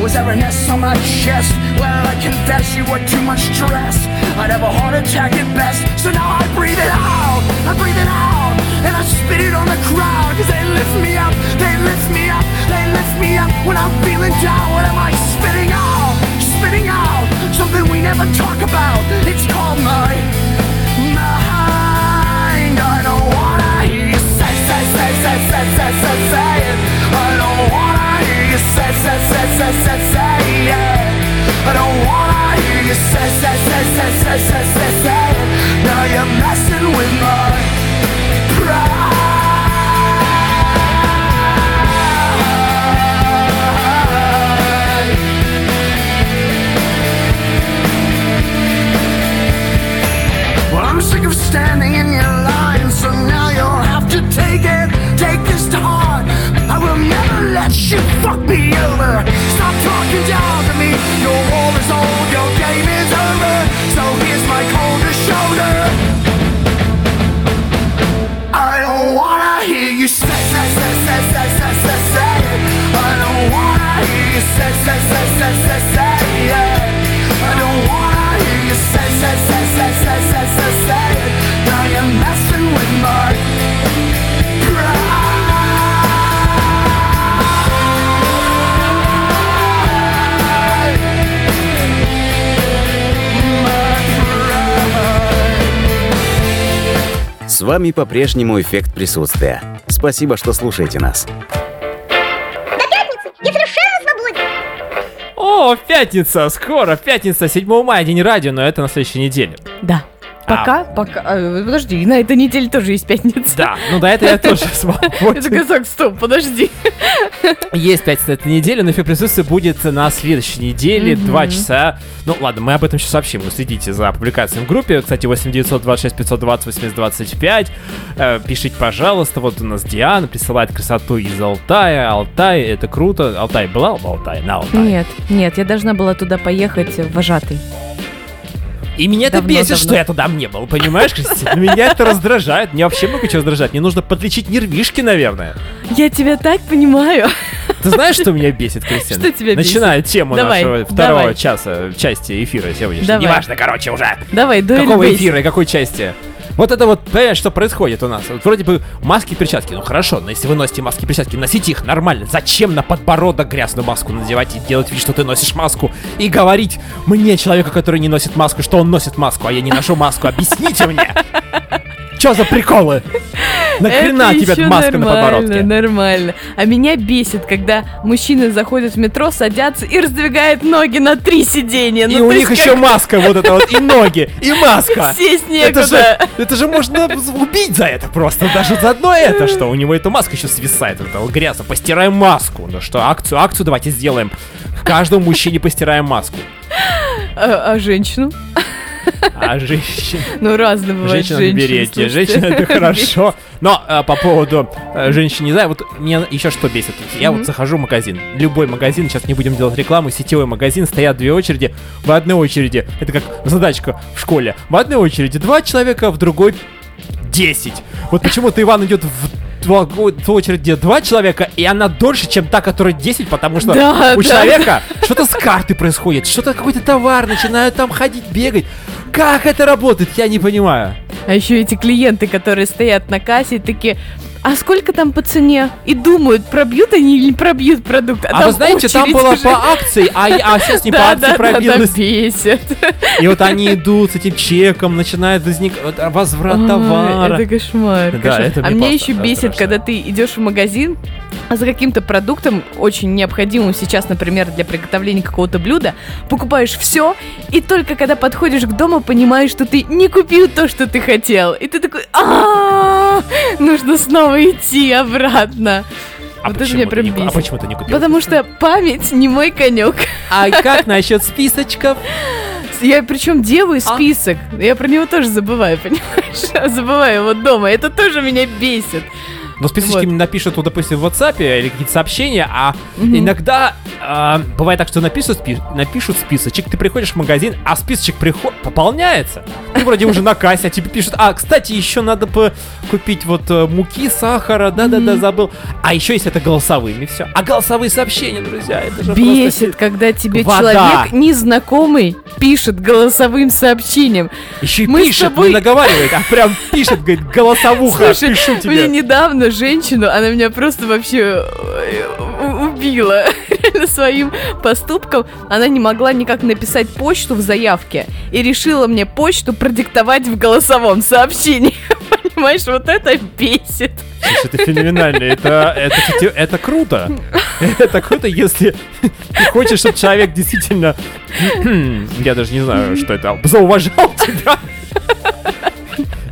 Was there an S on my chest? Well, I confess you were too much stress. I'd have a heart attack at best. So now I breathe it out. I breathe it out. And I spit it on the crowd. Cause they lift me up. They lift me up. They lift me up. When I'm feeling down, what am I spitting out? Spitting out. Something we never talk about. It's called my mind. I don't wanna hear you say, say, say, say, say, say, say, say it. I don't wanna say, say, say, say, say, yeah. I don't wanna hear you say, say, say, say, say, say, say, say. Now you're messing with my С вами по-прежнему эффект присутствия. Спасибо, что слушаете нас. Пятница! Скоро, пятница, 7 мая, день радио, но это на следующей неделе. Да. Пока, пока. а, подожди, на этой неделе тоже есть пятница. Да, ну до этого я тоже свободен. Это казак, стоп, подожди. Есть пятница этой недели, но эфир присутствия будет на следующей неделе. 2 часа. Ну ладно, мы об этом сейчас сообщим, вы следите за публикацией в группе. Кстати, 8926 520 8025. Э, Пишите, пожалуйста, вот у нас Диана присылает красоту из Алтая. Алтай, это круто. Алтай была в Алтае? На Алтае. Нет, нет, я должна была туда поехать в вожатый. И меня это Давно, бесит, давно. что я туда не был, понимаешь, Кристина? Меня это раздражает, мне вообще много чего раздражает. Мне нужно подлечить нервишки, наверное. Я тебя так понимаю. Ты знаешь, что меня бесит, Кристина? Что тебя бесит? Тему Давай, нашего второго давай. часа, части эфира сегодняшнего. Неважно, короче, уже. Давай, дуэль Какого бейс. эфира и какой части? Вот это вот, понимаешь, что происходит у нас? Вот вроде бы маски перчатки. Ну хорошо, но если вы носите маски перчатки, носите их нормально. Зачем на подбородок грязную маску надевать и делать вид, что ты носишь маску? И говорить мне, человеку, который не носит маску, что он носит маску, а я не ношу маску. Объясните мне! Чё за приколы? Нахрена тебе маска на подбородке? Нормально. А меня бесит, когда мужчины заходят в метро, садятся и раздвигают ноги на три сиденья. И у них еще маска вот эта вот, и ноги, и маска. Сесть Это же, некуда. это же можно убить за это просто. Даже за одно это, что у него эта маска еще свисает. Это грязно. Постираем маску. Ну что, акцию, акцию давайте сделаем. Каждому мужчине постираем маску. А, а женщину? А женщин... Ну, разные бывают Женщина женщины. берете. Женщина это хорошо. Но а, по поводу э, женщин, не знаю, вот меня еще что бесит. Я вот захожу в магазин. Любой магазин, сейчас не будем делать рекламу, сетевой магазин, стоят две очереди. В одной очереди, это как задачка в школе, в одной очереди два человека, в другой 10. Вот почему-то Иван идет в ту очередь, где два человека, и она дольше, чем та, которая 10, потому что Да, у да. человека что-то с карты происходит, что-то какой-то товар, начинают там ходить, бегать. Как это работает, я не понимаю. А еще эти клиенты, которые стоят на кассе, такие, а сколько там по цене? И думают, пробьют они или не пробьют продукт. А, там вы знаете, там было уже. по акции, а, а сейчас не по акции пробилось. бесит. И вот они идут с этим чеком, начинает возникать возврат товара. Это кошмар. А мне меня еще бесит, когда ты идешь в магазин а за каким-то продуктом, очень необходимым сейчас, например, для приготовления какого-то блюда, покупаешь все, и только когда подходишь к дому, понимаешь, что ты не купил то, что ты хотел. И ты такой, а нужно снова идти обратно. А вот это почему меня ты прям не А почему ты не купил? Потому что память не мой конек. А как насчет списочков? Я причем А? делаю список. Я про него тоже забываю, понимаешь? Забываю его дома. Это тоже меня бесит. Но списочки Вот. напишут, вот, допустим, в WhatsApp или какие-то сообщения, а Мгм. иногда а, бывает так, что напишут, спи- напишут списочек, ты приходишь в магазин, а списочек приход... пополняется. Ты вроде уже на кассе, а тебе пишут, а, кстати, еще надо бы купить вот э, муки, сахара, да-да-да, забыл. А еще есть это голосовыми, все. А голосовые сообщения, друзья, это же Бесит, когда тебе Вода. человек незнакомый пишет голосовым сообщением. Еще и Мы пишет, тобой- не наговаривает, а прям пишет, говорит, голосовуха, Слушай, пишу Мне тебе. Женщину, она меня просто вообще э, убила своим поступком. Она не могла никак написать почту в заявке и решила мне почту продиктовать в голосовом сообщении. Понимаешь, вот это бесит. Слушай, это феноменально. Это, это, это круто. Это круто, если ты хочешь, чтобы человек действительно... Я даже не знаю, что это. Зауважал тебя.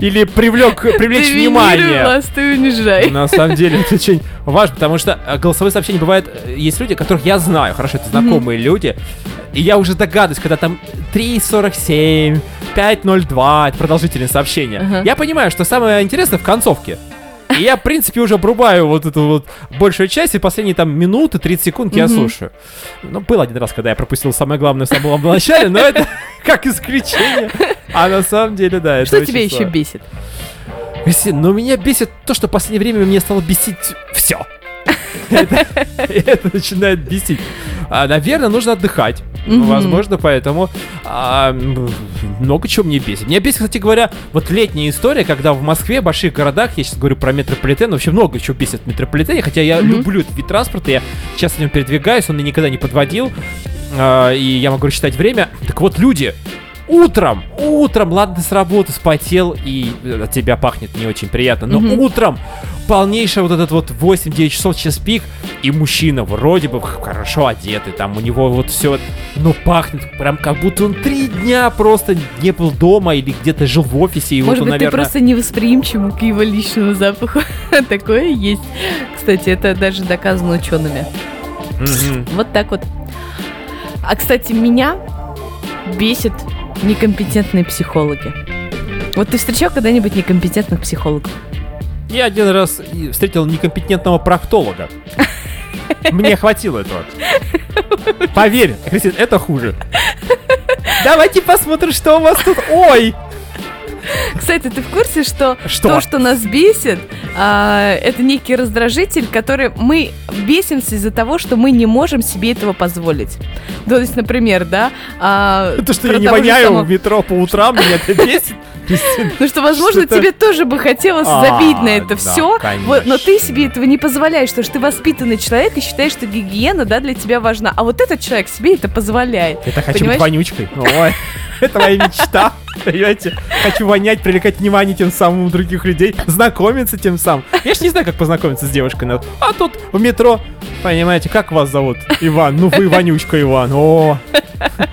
Или привлек, привлечь внимание. винировалась, ты унижай. На самом деле это очень важно, потому что э, голосовые сообщения бывают, э, есть люди, которых я знаю, хорошо, это знакомые люди, и я уже догадываюсь, когда там 3.47, 5.02, это продолжительные сообщения. Ага. Я понимаю, что самое интересное в концовке. И я, в принципе, уже обрубаю вот эту вот большую часть, и последние там минуты, 30 секунд я слушаю. Ну, был один раз, когда я пропустил самое главное в самом начале, но это как исключение. А на самом деле, да, это Что тебя еще бесит? Кристин, но меня бесит то, что в последнее время мне стало бесить все. Это это начинает бесить. А, Наверное, нужно отдыхать. Мгм. Возможно, поэтому а, много чего мне бесит. Меня бесит, кстати говоря, вот летняя история, когда в Москве, в больших городах, я сейчас говорю про метрополитен, вообще много чего бесит в метрополитене, хотя я Мгм. люблю этот вид транспорта, я сейчас на нем передвигаюсь, он меня никогда не подводил, а, и я могу рассчитать время. Так вот, люди, утром, утром, ладно, ты с работы спотел, и от тебя пахнет не очень приятно, но Мгм. утром полнейшая вот этот вот 8-9 часов час пик, и мужчина вроде бы хорошо одетый, там у него вот все, ну, пахнет прям как будто он три дня просто не был дома или где-то жил в офисе, и Может вот он, быть, ты наверное... просто невосприимчив к его личному запаху. Такое есть. Кстати, это даже доказано учеными. Вот так вот. А, кстати, меня бесит некомпетентные психологи. Вот ты встречал когда-нибудь некомпетентных психологов? Я один раз встретил некомпетентного проктолога. Мне хватило этого. Поверь, Кристин, это хуже. Давайте посмотрим, что у вас тут. Ой! Кстати, ты в курсе, что, Что? то, что нас бесит, а, это некий раздражитель, который мы бесимся из-за того, что мы не можем себе этого позволить. То есть, например, да... а, То, что я не воняю самого- в метро по утрам, меня это бесит. Ну что, возможно, Что-то- тебе тоже бы хотелось А, забить на это да, все, конечно. но ты себе этого не позволяешь, потому что ты воспитанный человек и считаешь, что гигиена, да, для тебя важна. А вот этот человек себе это позволяет. Это хочу Понимаешь? быть вонючкой. Ой, это моя мечта. Понимаете? Хочу вонять, привлекать внимание тем самым у других людей, знакомиться тем самым. Я ж не знаю, как познакомиться с девушкой. А тут в метро, понимаете, как вас зовут? Иван. Ну вы вонючка, Иван. О.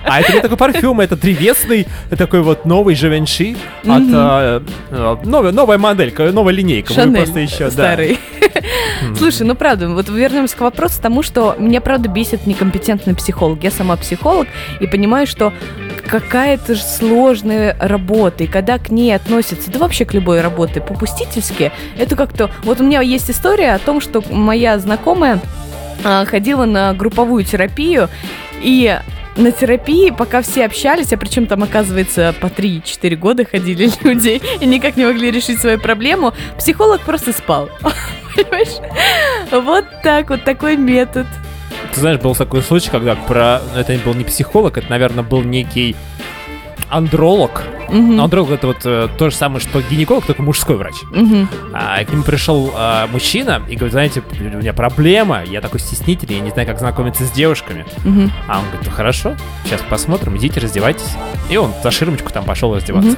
А это не такой парфюм, это древесный, такой вот новый Живенши от э, э, новая, новая моделька, новая линейка. Шанель просто еще, да. Слушай, ну правда, вот вернемся к вопросу тому, что меня правда бесит некомпетентный психолог. Я сама психолог и понимаю, что какая-то же сложная работа, и когда к ней относятся, да вообще к любой работе, попустительски, это как-то... Вот у меня есть история о том, что моя знакомая а, ходила на групповую терапию, и на терапии, пока все общались, а причем там, оказывается, по 3-4 года ходили люди и никак не могли решить свою проблему, психолог просто спал. Понимаешь? Вот так вот, такой метод. Ты знаешь, был такой случай, когда про... Это был не психолог, это, наверное, был некий андролог. Мгм. Андролог это вот э, то же самое, что гинеколог, только мужской врач. Мгм. А к нему пришел а, мужчина и говорит, знаете, у меня проблема, я такой стеснительный, я не знаю, как знакомиться с девушками. Мгм. А он говорит, ну хорошо, сейчас посмотрим, идите, раздевайтесь. И он за ширмочку там пошел раздеваться.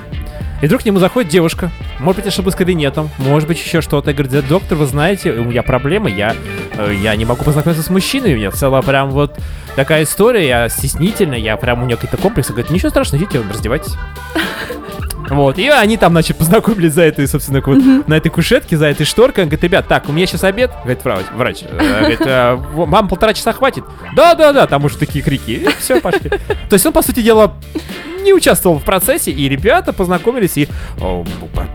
И вдруг к нему заходит девушка, может быть, ошиблась кабинетом, может быть, еще что-то. И говорит, «Да, доктор, вы знаете, у меня проблема, я, э, я не могу познакомиться с мужчиной, у меня целая прям вот такая история, я стеснительная, я прям, у меня какие-то комплексы. Говорит, ничего страшного, идите, раздевайтесь. Вот, и они там, значит, познакомились за этой, собственно, вот, на этой кушетке, за этой шторкой. Он говорит, ребят, так, у меня сейчас обед. Говорит, врач, врач э, говорит, «А, в- вам полтора часа хватит? Да-да-да, там уже такие крики. все, пошли. То есть он, по сути дела, не участвовал в процессе, и ребята познакомились, и о,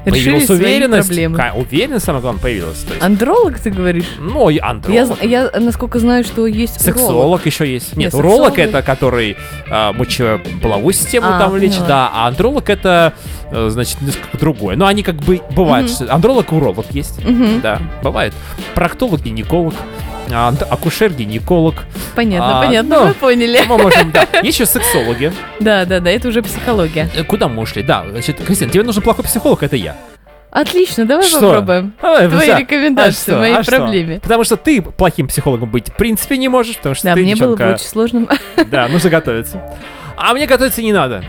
Появилась уверенность. Уверенность, самое главное, появилась. То есть, Андролог, ты говоришь? ну, и Я, андролог. зн- я, насколько знаю, что есть уролог. Сексолог еще есть. Нет, Нет, уролог сексолог- это который а, мочеполовую систему А, там лечит, да, а андролог это, э, значит, несколько другое. Но они как бы бывают. Что Андролог и уролог есть. Мгм, Да, бывает. Проктолог, гинеколог, а, анд- акушер, гинеколог. Понятно, А, понятно, ну, мы поняли. Мы можем, да. Есть еще сексологи. Да, да, да, это уже психология. Э, Куда мы ушли? Да, значит, Кристина, тебе нужен плохой психолог, это я. Отлично, давай Что? попробуем. Давай, Твои да. рекомендации А что? моей А что? проблеме. Потому что ты плохим психологом быть в принципе не можешь, потому что Да, ты мне было бы девчонка- очень сложно. Да, нужно готовиться. А мне готовиться не надо.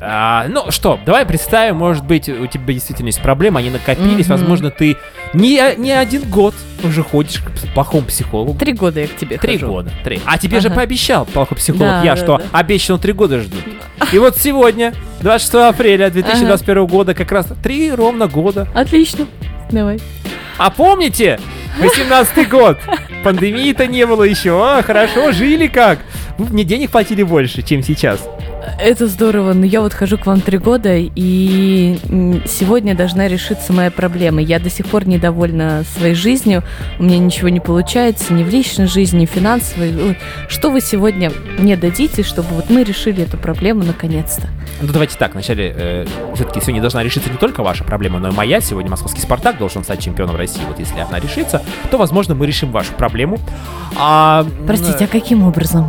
А, ну что, давай представим, может быть, у тебя действительно есть проблемы, они накопились, Мгм. возможно, ты не, не один год уже ходишь к плохому психологу. Три года я к тебе Три хожу. года. Три. А тебе же Ага. пообещал плохой психолог Да, я, да, что да. обещанно три года ждут. И вот сегодня, 26 апреля 2021 года, как раз три ровно года. Отлично. Давай. А помните? 18 год. Пандемии-то не было еще. А, хорошо, жили как. Вы мне денег платили больше, чем сейчас. Это здорово, но я вот хожу к вам три года, и сегодня должна решиться моя проблема. Я до сих пор недовольна своей жизнью, у меня ничего не получается, ни в личной жизни, ни финансовой. Вот Что вы сегодня мне дадите, чтобы вот мы решили эту проблему наконец-то? Ну давайте так, вначале все-таки сегодня должна решиться не только ваша проблема, но и моя. Сегодня московский Спартак должен стать чемпионом России. Вот если она решится, то, возможно, мы решим вашу проблему. А, Простите, а каким образом?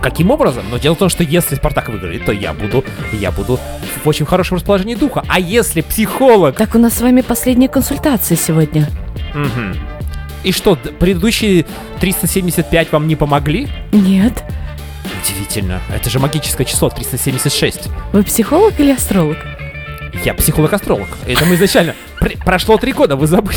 Каким образом? Но дело в том, что если Спартак выиграет, то я буду, я буду в очень хорошем расположении духа. А если психолог... Так у нас с вами последняя консультация сегодня. Мгм. И что, предыдущие 375 вам не помогли? Нет. Удивительно. Это же магическое число 376. Вы психолог или астролог? Я психолог-астролог. Это мы изначально... Пр- Прошло три года, вы забыли.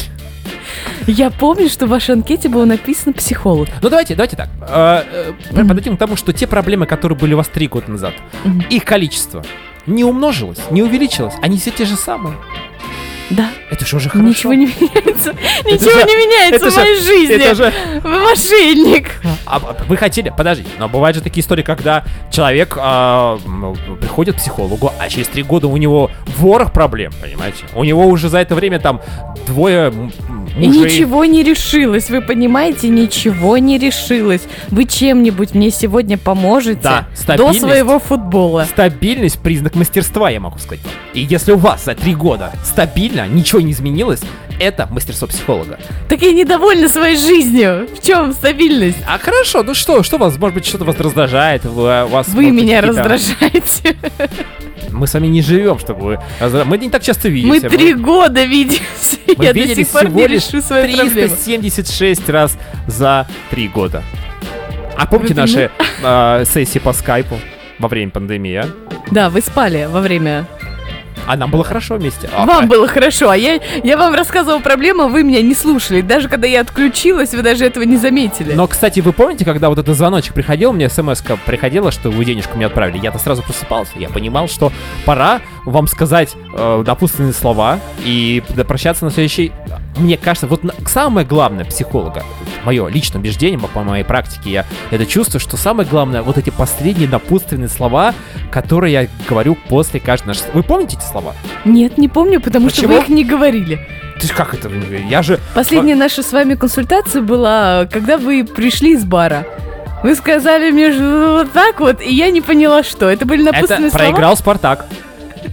Я помню, что в вашей анкете было написано психолог. Ну давайте, давайте так. Э, Подойдем к тому, что те проблемы, которые были у вас три года назад, их количество не умножилось, не увеличилось, они все те же самые. Да, Это же уже хорошо. ничего не меняется. Ничего не меняется в моей жизни. Вы мошенник. А вы хотели, подожди, но бывают же такие истории, когда человек а, приходит к психологу, а через три года у него ворох проблем, понимаете? У него уже за это время там двое И мужей. ничего не решилось, вы понимаете, ничего не решилось. Вы чем-нибудь мне сегодня поможете Да, до своего футбола. Стабильность признак мастерства, я могу сказать. И если у вас за три года стабильно, ничего не изменилось, это мастерство психолога. Так я недовольна своей жизнью. В чем стабильность? А хорошо, ну что, что вас, может быть, что-то вас раздражает? Вы, у вас, Вы меня раздражаете. Мы с вами не живем, чтобы вы... Мы не так часто Мы видимся. три года видимся. Мы Я до виделись сих пор не решу свои проблемы. 376 раз за три года. А помните Вы наши э, сессии по скайпу во время пандемии, а? Да, вы спали во время. А нам было хорошо вместе. А, Вам было хорошо, а я, я вам рассказывала проблему, а вы меня не слушали. Даже когда я отключилась, вы даже этого не заметили. Но, кстати, вы помните, когда вот этот звоночек приходил, мне смс приходила, что вы денежку мне отправили, я-то сразу просыпался. Я понимал, что пора вам сказать э, напутственные слова и прощаться на следующий... Мне кажется, вот самое главное психолога, мое личное убеждение, по моей практике, я это чувствую, что самое главное, вот эти последние напутственные слова, которые я говорю после каждой нашей... Вы помните эти слова? Нет, не помню, потому что вы Почему? их не говорили. Ты как это? Я же... Последняя наша с вами консультация была, когда вы пришли из бара. Вы сказали мне вот так вот, и я не поняла, что. Это были напутственные Это слова? проиграл Спартак.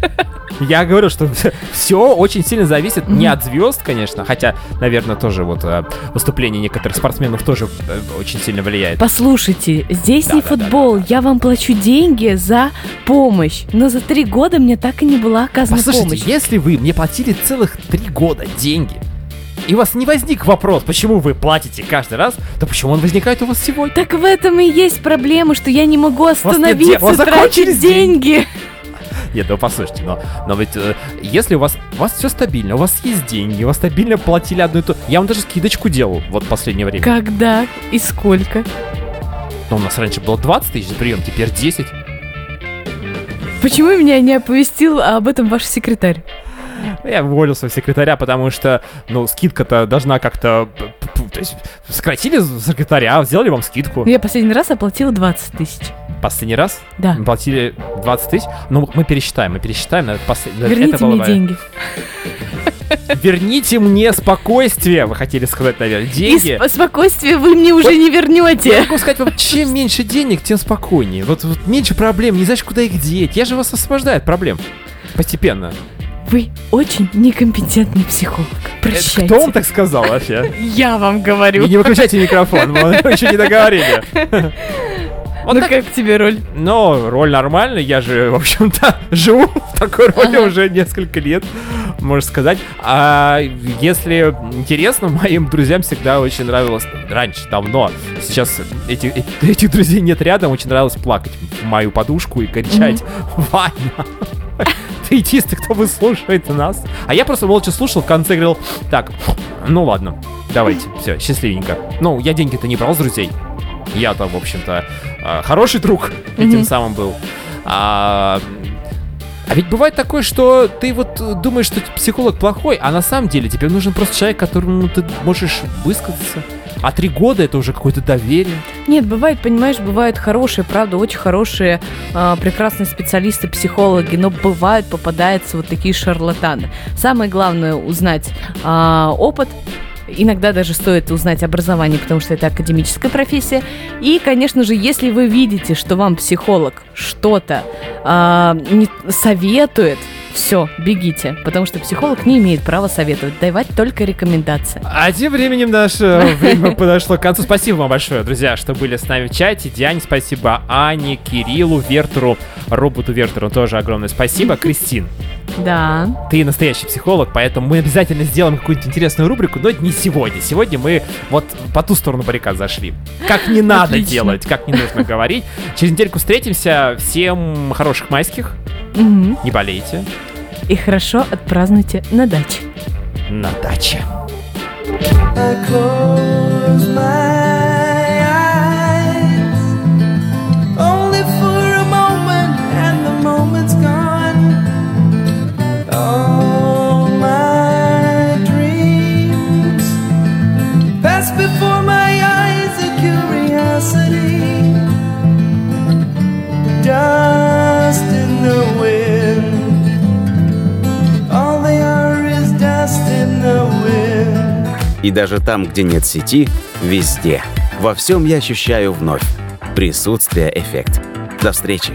Я говорю, что все очень сильно зависит не от звезд, конечно, хотя, наверное, тоже вот э, выступление некоторых спортсменов тоже э, очень сильно влияет. Послушайте, здесь Да, не да, да, футбол, я вам плачу деньги за помощь. Но за три года мне так и не была оказана Послушайте, помощь. если вы мне платили целых три года деньги, и у вас не возник вопрос, почему вы платите каждый раз, то почему он возникает у вас сегодня? Так в этом и есть проблема, что я не могу нет остановиться у вас закончились тратить деньги. Нет, ну послушайте, но, но ведь э, если у вас, у вас все стабильно, у вас есть деньги, у вас стабильно платили одну и ту... Я вам даже скидочку делал вот в последнее время. Когда и сколько? Ну, у нас раньше было 20 тысяч за прием, теперь 10. Почему меня не оповестил об этом ваш секретарь? Я уволил своего секретаря, потому что, ну, скидка-то должна как-то... То есть, сократили секретаря, сделали вам скидку. Я последний раз оплатила 20 тысяч. Последний раз Да. мы платили 20 тысяч. Ну, мы пересчитаем, мы пересчитаем. наверное, послед- это Верните было мне деньги. Верните мне спокойствие, вы хотели сказать, наверное. И Деньги. сп- спокойствие вы мне уже не Я вернете. могу сказать вам, чем меньше денег, тем спокойнее. Вот, вот меньше проблем, не знаешь, куда их деть. Я же вас освобождаю от проблем. Постепенно. Вы очень некомпетентный психолог. Это Прощайте. кто вам так сказал вообще? Я вам И говорю. не выключайте микрофон, мы еще не договорили. Вот ну так. как тебе роль? Но роль нормальная, я же, в общем-то, живу в такой роли Ага. уже несколько лет, можно сказать. А если интересно, моим друзьям всегда очень нравилось, раньше, давно, сейчас эти, эти- этих друзей нет рядом, очень нравилось плакать в мою подушку и кричать «Ваня, ты идисты, кто выслушивает нас?» А я просто молча слушал, в конце говорил «Так, ну ладно, давайте, все, счастливенько». Ну, я деньги-то не брал с друзей. Я-то, в общем-то, хороший друг этим Мгм. самым был. А, а ведь бывает такое, что ты вот э, думаешь, что психолог плохой, а на самом деле тебе нужен просто человек, которому ты можешь высказаться. А три года это уже какое-то доверие. Нет, бывает, понимаешь, бывают хорошие, правда, очень хорошие, а, прекрасные специалисты, психологи, но бывают, попадаются вот такие шарлатаны. Самое главное узнать а, опыт. Иногда даже стоит узнать образование, потому что это академическая профессия. И, конечно же, если вы видите, что вам психолог что-то а, не советует, все, бегите, потому что психолог не имеет права советовать, давать только рекомендации. А тем временем наше время подошло к концу. Спасибо вам большое, друзья, что были с нами в чате. Диане спасибо, Ане, Кириллу, Вертеру, роботу Вертеру тоже огромное спасибо. Кристин, да. Ты настоящий психолог, поэтому мы обязательно сделаем какую-нибудь интересную рубрику, но не сегодня. Сегодня мы вот по ту сторону баррикад зашли. Как не надо Отлично. делать, как не нужно говорить. Через недельку встретимся. Всем хороших майских. Угу. Не болейте. И хорошо отпразднуйте на даче. На даче. I close my И даже там, где нет сети, везде, во всем я ощущаю вновь присутствие эффект. До встречи!